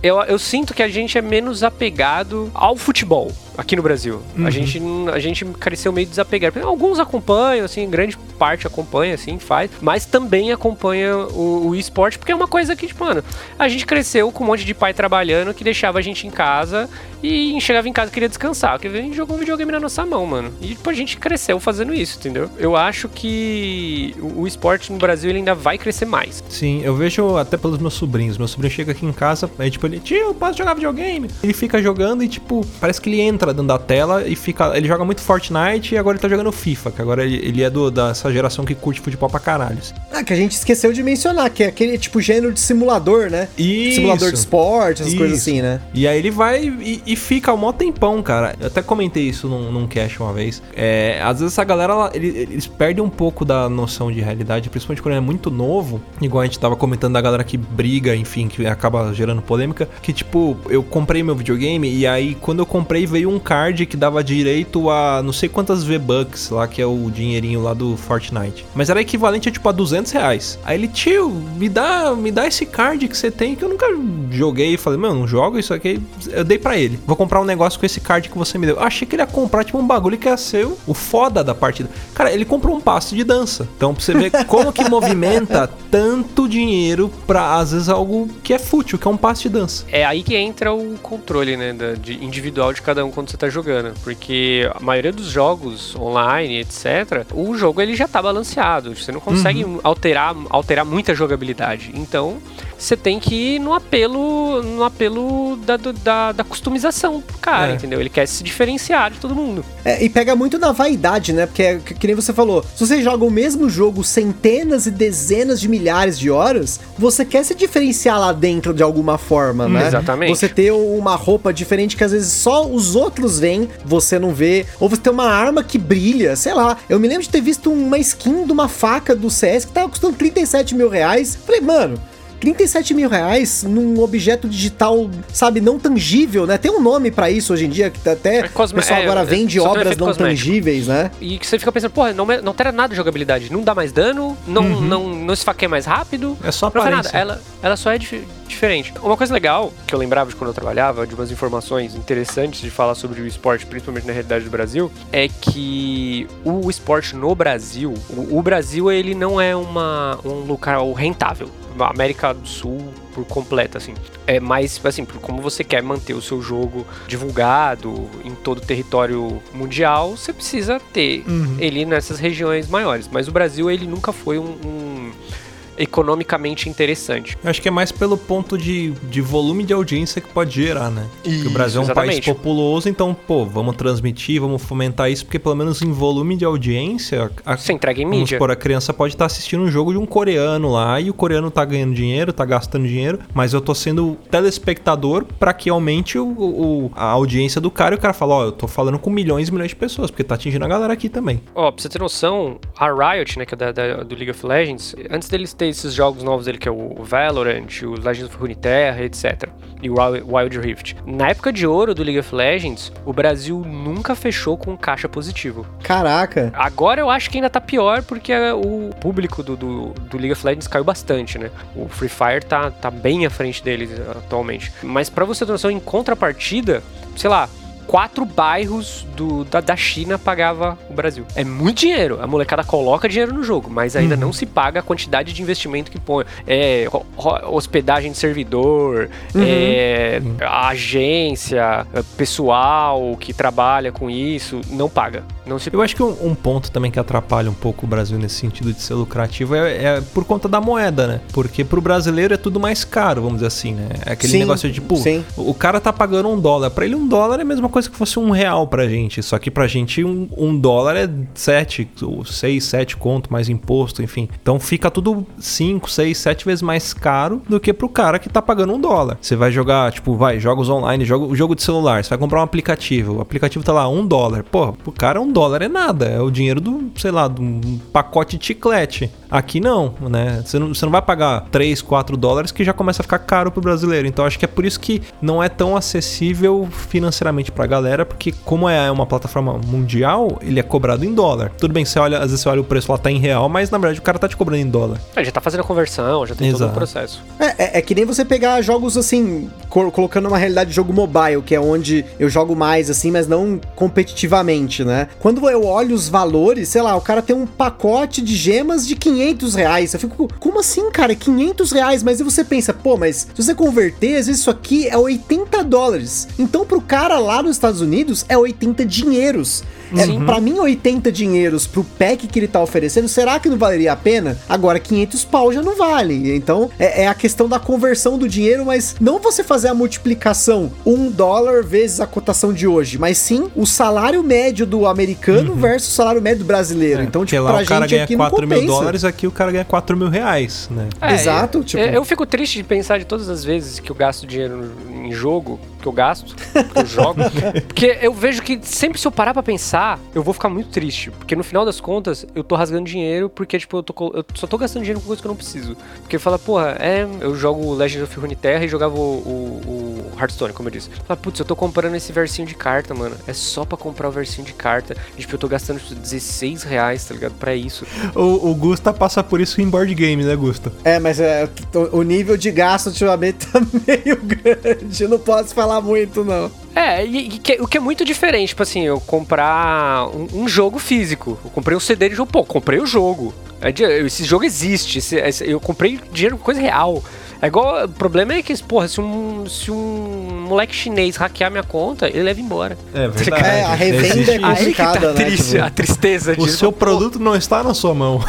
eu, eu sinto que a gente é menos apegado ao futebol aqui no Brasil. Uhum. A, gente, a gente cresceu meio desapegado. Alguns acompanham, assim, grande parte acompanha, assim, faz, mas também acompanha o, o esporte, porque é uma coisa que, tipo, mano, a gente cresceu com um monte de pai trabalhando que deixava a gente em casa e chegava em casa e queria descansar. Porque a gente jogou um videogame na nossa mão, mano. E tipo, a gente cresceu fazendo isso, entendeu? Eu acho que o, o esporte no Brasil ele ainda vai crescer mais. Sim, eu vejo até pelos meus sobrinhos. Meu sobrinho chega aqui em casa, aí tipo, ele, tio, posso jogar videogame? Ele fica jogando e, tipo, parece que ele entra dentro da tela e fica. Ele joga muito Fortnite e agora ele tá jogando FIFA, que agora ele, ele é do, dessa geração que curte futebol pra caralho. Ah, que a gente esqueceu de mencionar, que é aquele tipo gênero de simulador, né? Isso. Simulador de esporte, essas isso. coisas assim, né? E aí ele vai e, e fica um mó tempão, cara. Eu até comentei isso num, num cast uma vez. É, às vezes essa galera, ela, eles, eles, perdem um pouco da noção de realidade, principalmente quando é muito novo. Igual a gente tava comentando da galera que briga, enfim, que acaba gerando polêmica. Que tipo, eu comprei meu videogame e aí quando eu comprei veio um card que dava direito a não sei quantas V-Bucks lá, que é o dinheirinho lá do Fortnite. Mas era equivalente a tipo a 200 reais. Aí ele, tio, me dá, me dá esse card que você tem que eu nunca joguei. Falei, meu, não jogo isso aqui. Eu dei para ele. Vou comprar um negócio com esse card que você me deu. Eu achei que ele ia comprar tipo um bagulho que ia ser o foda da partida. Cara, ele comprou um passe de dança. Então pra você ver como que movimenta (laughs) tanto dinheiro pra às vezes algo que é fútil, que é um passe de dança. É aí que entra o controle, né, da, de individual de cada um quando você tá jogando, porque a maioria dos jogos online, etc, o jogo ele já tá balanceado. Você não consegue uhum. alterar, alterar muita jogabilidade. Então, você tem que ir no apelo, no apelo da, da, da customização pro cara, é. entendeu? Ele quer se diferenciar de todo mundo. É, e pega muito na vaidade, né? Porque, que, que nem você falou, se você joga o mesmo jogo centenas e dezenas de milhares de horas, você quer se diferenciar lá dentro de alguma forma, né? Exatamente. Você ter uma roupa diferente que às vezes só os outros veem, você não vê. Ou você ter uma arma que brilha, sei lá. Eu me lembro de ter visto uma skin de uma faca do CS que tava custando 37 mil reais. Falei, mano, 37 mil reais num objeto digital, sabe, não tangível, né? Tem um nome para isso hoje em dia, que até é o pessoal é, agora é, vende obras não cosmético. tangíveis, né? E que você fica pensando, porra, não, não altera nada de jogabilidade, não dá mais dano, não, uhum. não, não esfaqueia mais rápido. É só aparência. Não nada, ela, ela só é dif diferente. Uma coisa legal que eu lembrava de quando eu trabalhava, de umas informações interessantes de falar sobre o esporte, principalmente na realidade do Brasil, é que o esporte no Brasil, o, o Brasil ele não é uma, um local rentável. América do Sul por completo, assim. É mais, assim, como você quer manter o seu jogo divulgado em todo o território mundial, você precisa ter uhum. ele nessas regiões maiores. Mas o Brasil, ele nunca foi um, um economicamente interessante. Eu acho que é mais pelo ponto de, de volume de audiência que pode gerar, né? Porque o Brasil é um exatamente. país populoso, então, pô, vamos transmitir, vamos fomentar isso, porque pelo menos em volume de audiência, a, Você entrega em mídia. supor, a criança pode estar assistindo um jogo de um coreano lá e o coreano tá ganhando dinheiro, tá gastando dinheiro, mas eu tô sendo telespectador pra que aumente o, o- a audiência do cara e o cara fala, ó, eu tô falando com milhões e milhões de pessoas, porque tá atingindo a galera aqui também. Ó, pra você ter noção, a Riot, né, que é da, da- do League of Legends, antes deles ter esses jogos novos dele, que é o Valorant, o Legends of Runeterra, etc. E o Wild Rift. Na época de ouro do League of Legends, o Brasil nunca fechou com caixa positivo. Caraca. Agora eu acho que ainda tá pior porque o público do, do, do League of Legends caiu bastante, né? O Free Fire tá, tá bem à frente deles atualmente. Mas pra você ter noção, em contrapartida, sei lá, quatro bairros do, da, da China pagava o Brasil. É muito dinheiro. A molecada coloca dinheiro no jogo, mas ainda não se paga a quantidade de investimento que põe. É hospedagem de servidor, é, a agência, é, pessoal que trabalha com isso, não paga. Não se Eu acho que um, um ponto também que atrapalha um pouco o Brasil nesse sentido de ser lucrativo é, é por conta da moeda, né? Porque pro brasileiro é tudo mais caro, vamos dizer assim, né? É aquele Sim, negócio de, tipo, sim. o cara tá pagando um dólar. Pra ele, um dólar é a mesma coisa que fosse um real pra gente. Só que pra gente, um, um dólar é sete, ou seis, sete conto, mais imposto, enfim. Então fica tudo cinco, seis, sete vezes mais caro do que pro cara que tá pagando um dólar. Você vai jogar, tipo, vai, jogos online, jogo, jogo de celular. Você vai comprar um aplicativo. O aplicativo tá lá, um dólar. Porra, pro cara um dólar é nada. É o dinheiro do, sei lá, de um pacote de chiclete. Aqui não, né? Você não, você não vai pagar 3, 4 dólares que já começa a ficar caro pro brasileiro. Então acho que é por isso que não é tão acessível financeiramente pra galera, porque como é uma plataforma mundial, ele é cobrado em dólar. Tudo bem, você olha, às vezes você olha o preço lá tá em real, mas na verdade o cara tá te cobrando em dólar. Ah, já tá fazendo a conversão, já tem todo o Exato. processo. É, é- é que nem você pegar jogos assim, co- colocando uma realidade de jogo mobile, que é onde eu jogo mais assim, mas não competitivamente, né? Quando eu olho os valores, sei lá, o cara tem um pacote de gemas de 500 reais. Eu fico, como assim, cara? 500 reais? Mas aí você pensa, pô, mas se você converter, às vezes isso aqui é 80 dólares. Então pro cara lá nos Estados Unidos é 80 dinheiros. É, pra mim, 80 dinheiros pro pack que ele tá oferecendo, será que não valeria a pena? Agora, 500 pau já não vale. Então, é, é a questão da conversão do dinheiro, mas não você fazer a multiplicação um dólar vezes a cotação de hoje, mas sim o salário médio do americano versus o salário médio do brasileiro. então, Porque tipo, lá pra o cara gente ganha aqui não 4 mil dólares, aqui o cara ganha 4 mil reais, né? É, Exato, tipo- eu- eu fico triste de pensar de todas as vezes que eu gasto dinheiro em jogo, que eu gasto, que eu jogo, (laughs) porque eu vejo que sempre se eu parar pra pensar, eu vou ficar muito triste, porque no final das contas, eu tô rasgando dinheiro porque, tipo, eu, tô, eu só tô gastando dinheiro com coisa que eu não preciso. Porque fala, porra, é, eu jogo Legends of Runeterra e jogava o, o, o Hearthstone, como eu disse. Fala, putz, eu tô comprando esse versinho de carta, mano, é só pra comprar o versinho de carta, e, tipo, eu tô gastando tipo, 16 reais, tá ligado, pra isso. O, o Gusta passa por isso em board game, né, Gusta? É, mas é, o o nível de gasto ultimamente (laughs) tá meio grande. Eu não posso falar muito, não. É, e, e que- o que é muito diferente, tipo assim, eu comprar um, um jogo físico. Eu comprei um CD de jogo, pô, comprei o jogo. É Esse jogo existe, esse- esse- eu comprei dinheiro com coisa real. É igual, o problema é que, porra, se um, se um moleque chinês hackear minha conta, ele leva embora. É verdade. É, a revenda é isso. Aí que tá complicada, né, triste, tipo- a tristeza O disso. seu produto não está na sua mão.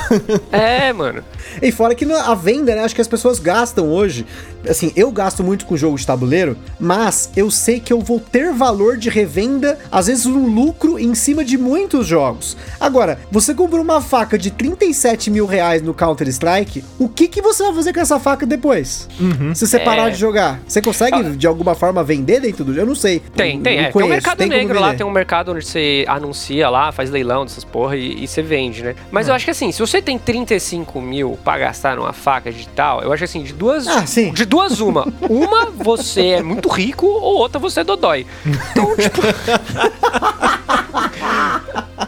É, mano. E fora que a venda, né? Acho que as pessoas gastam hoje. Assim, eu gasto muito com jogo de tabuleiro, mas eu sei que eu vou ter valor de revenda, às vezes um lucro em cima de muitos jogos. Agora, você comprou uma faca de 37 mil reais no Counter-Strike, o que, que você vai fazer com essa faca depois? Se você parar É. de jogar, você consegue de alguma forma vender dentro do jogo? Eu não sei. Tem, tem, não é. Tem um mercado como negro lá, tem um mercado onde você anuncia lá, faz leilão dessas porra e, e você vende, né? Mas Hum. eu acho que assim, se você tem 35 mil pra gastar numa faca digital, eu acho que assim, de duas. Ah, sim. De duas, uma. Uma, você é muito rico, ou outra, você é dodói. Então, tipo. (laughs)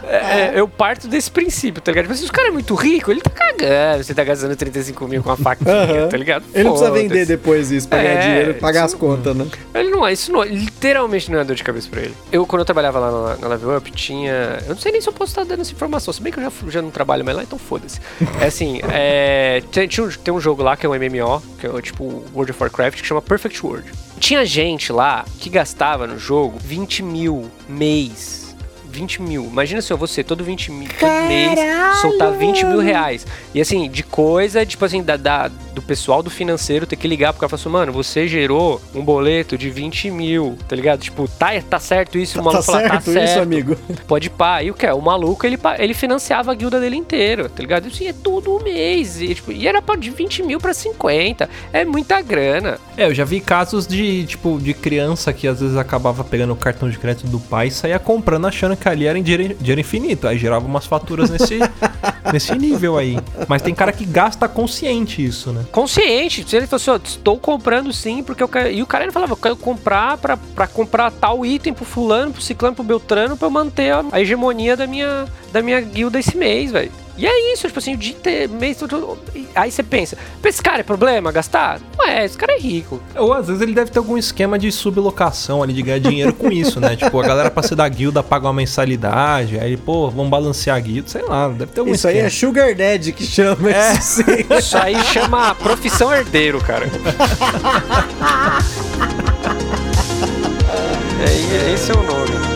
É, eu parto desse princípio, tá ligado? Tipo, se o cara é muito rico, ele tá cagando. Você tá gastando 35 mil com uma faquinha, Aham. tá ligado? Ele não precisa vender depois isso pra ganhar É, dinheiro pagar as isso- contas, né? Ele não é, isso não é, literalmente não é dor de cabeça pra ele. Eu, quando eu trabalhava lá na, na Level Up, tinha. Eu não sei nem se eu posso estar dando essa informação, se bem que eu já, já não trabalho mais lá, então foda-se. (laughs) É assim, é, tem, um, tem um jogo lá que é um MMO, que é tipo World of Warcraft, que chama Perfect World. Tinha gente lá que gastava no jogo 20 mil mês. 20 mil. Imagina se eu você todo 20 mil todo mês soltar 20 mil reais. E assim, de coisa, tipo assim, da, da- do pessoal do financeiro ter que ligar pro cara e falar assim, mano, você gerou um boleto de 20 mil, tá ligado? Tipo, tá, tá certo isso? o Tá maluco fala, certo, tá certo. isso, amigo? Pode pá. E o que? O maluco, ele, ele financiava a guilda dele inteira, tá ligado? Isso é todo mês. E, tipo, e era de 20 mil pra 50. É muita grana. É, eu já vi casos de, tipo, de criança que às vezes acabava pegando o cartão de crédito do pai e saía comprando achando que ali era em dinheiro, dinheiro infinito. Aí gerava umas faturas nesse, (laughs) nesse nível aí. Mas tem cara que gasta consciente isso, né? Consciente. Se ele falou assim, ó, estou comprando sim, porque eu quero. E o cara ele falava, eu quero comprar pra, pra comprar tal item pro fulano, pro ciclano, pro beltrano, pra eu manter a, a hegemonia da minha, da minha guilda esse mês, velho. E é isso, tipo assim, o dia inteiro, mês todo. Aí você pensa, pra esse cara é problema gastar? Não é, esse cara é rico. Ou às vezes ele deve ter algum esquema de sublocação ali, de ganhar dinheiro com isso, né? (laughs) Tipo, a galera pra ser da guilda paga uma mensalidade, aí, pô, vamos balancear a guilda, sei lá, deve ter algum Isso aí esquema. é Sugar Daddy que chama É. isso sim. (laughs) Isso aí chama profissão herdeiro, cara. (laughs) É, esse é o nome.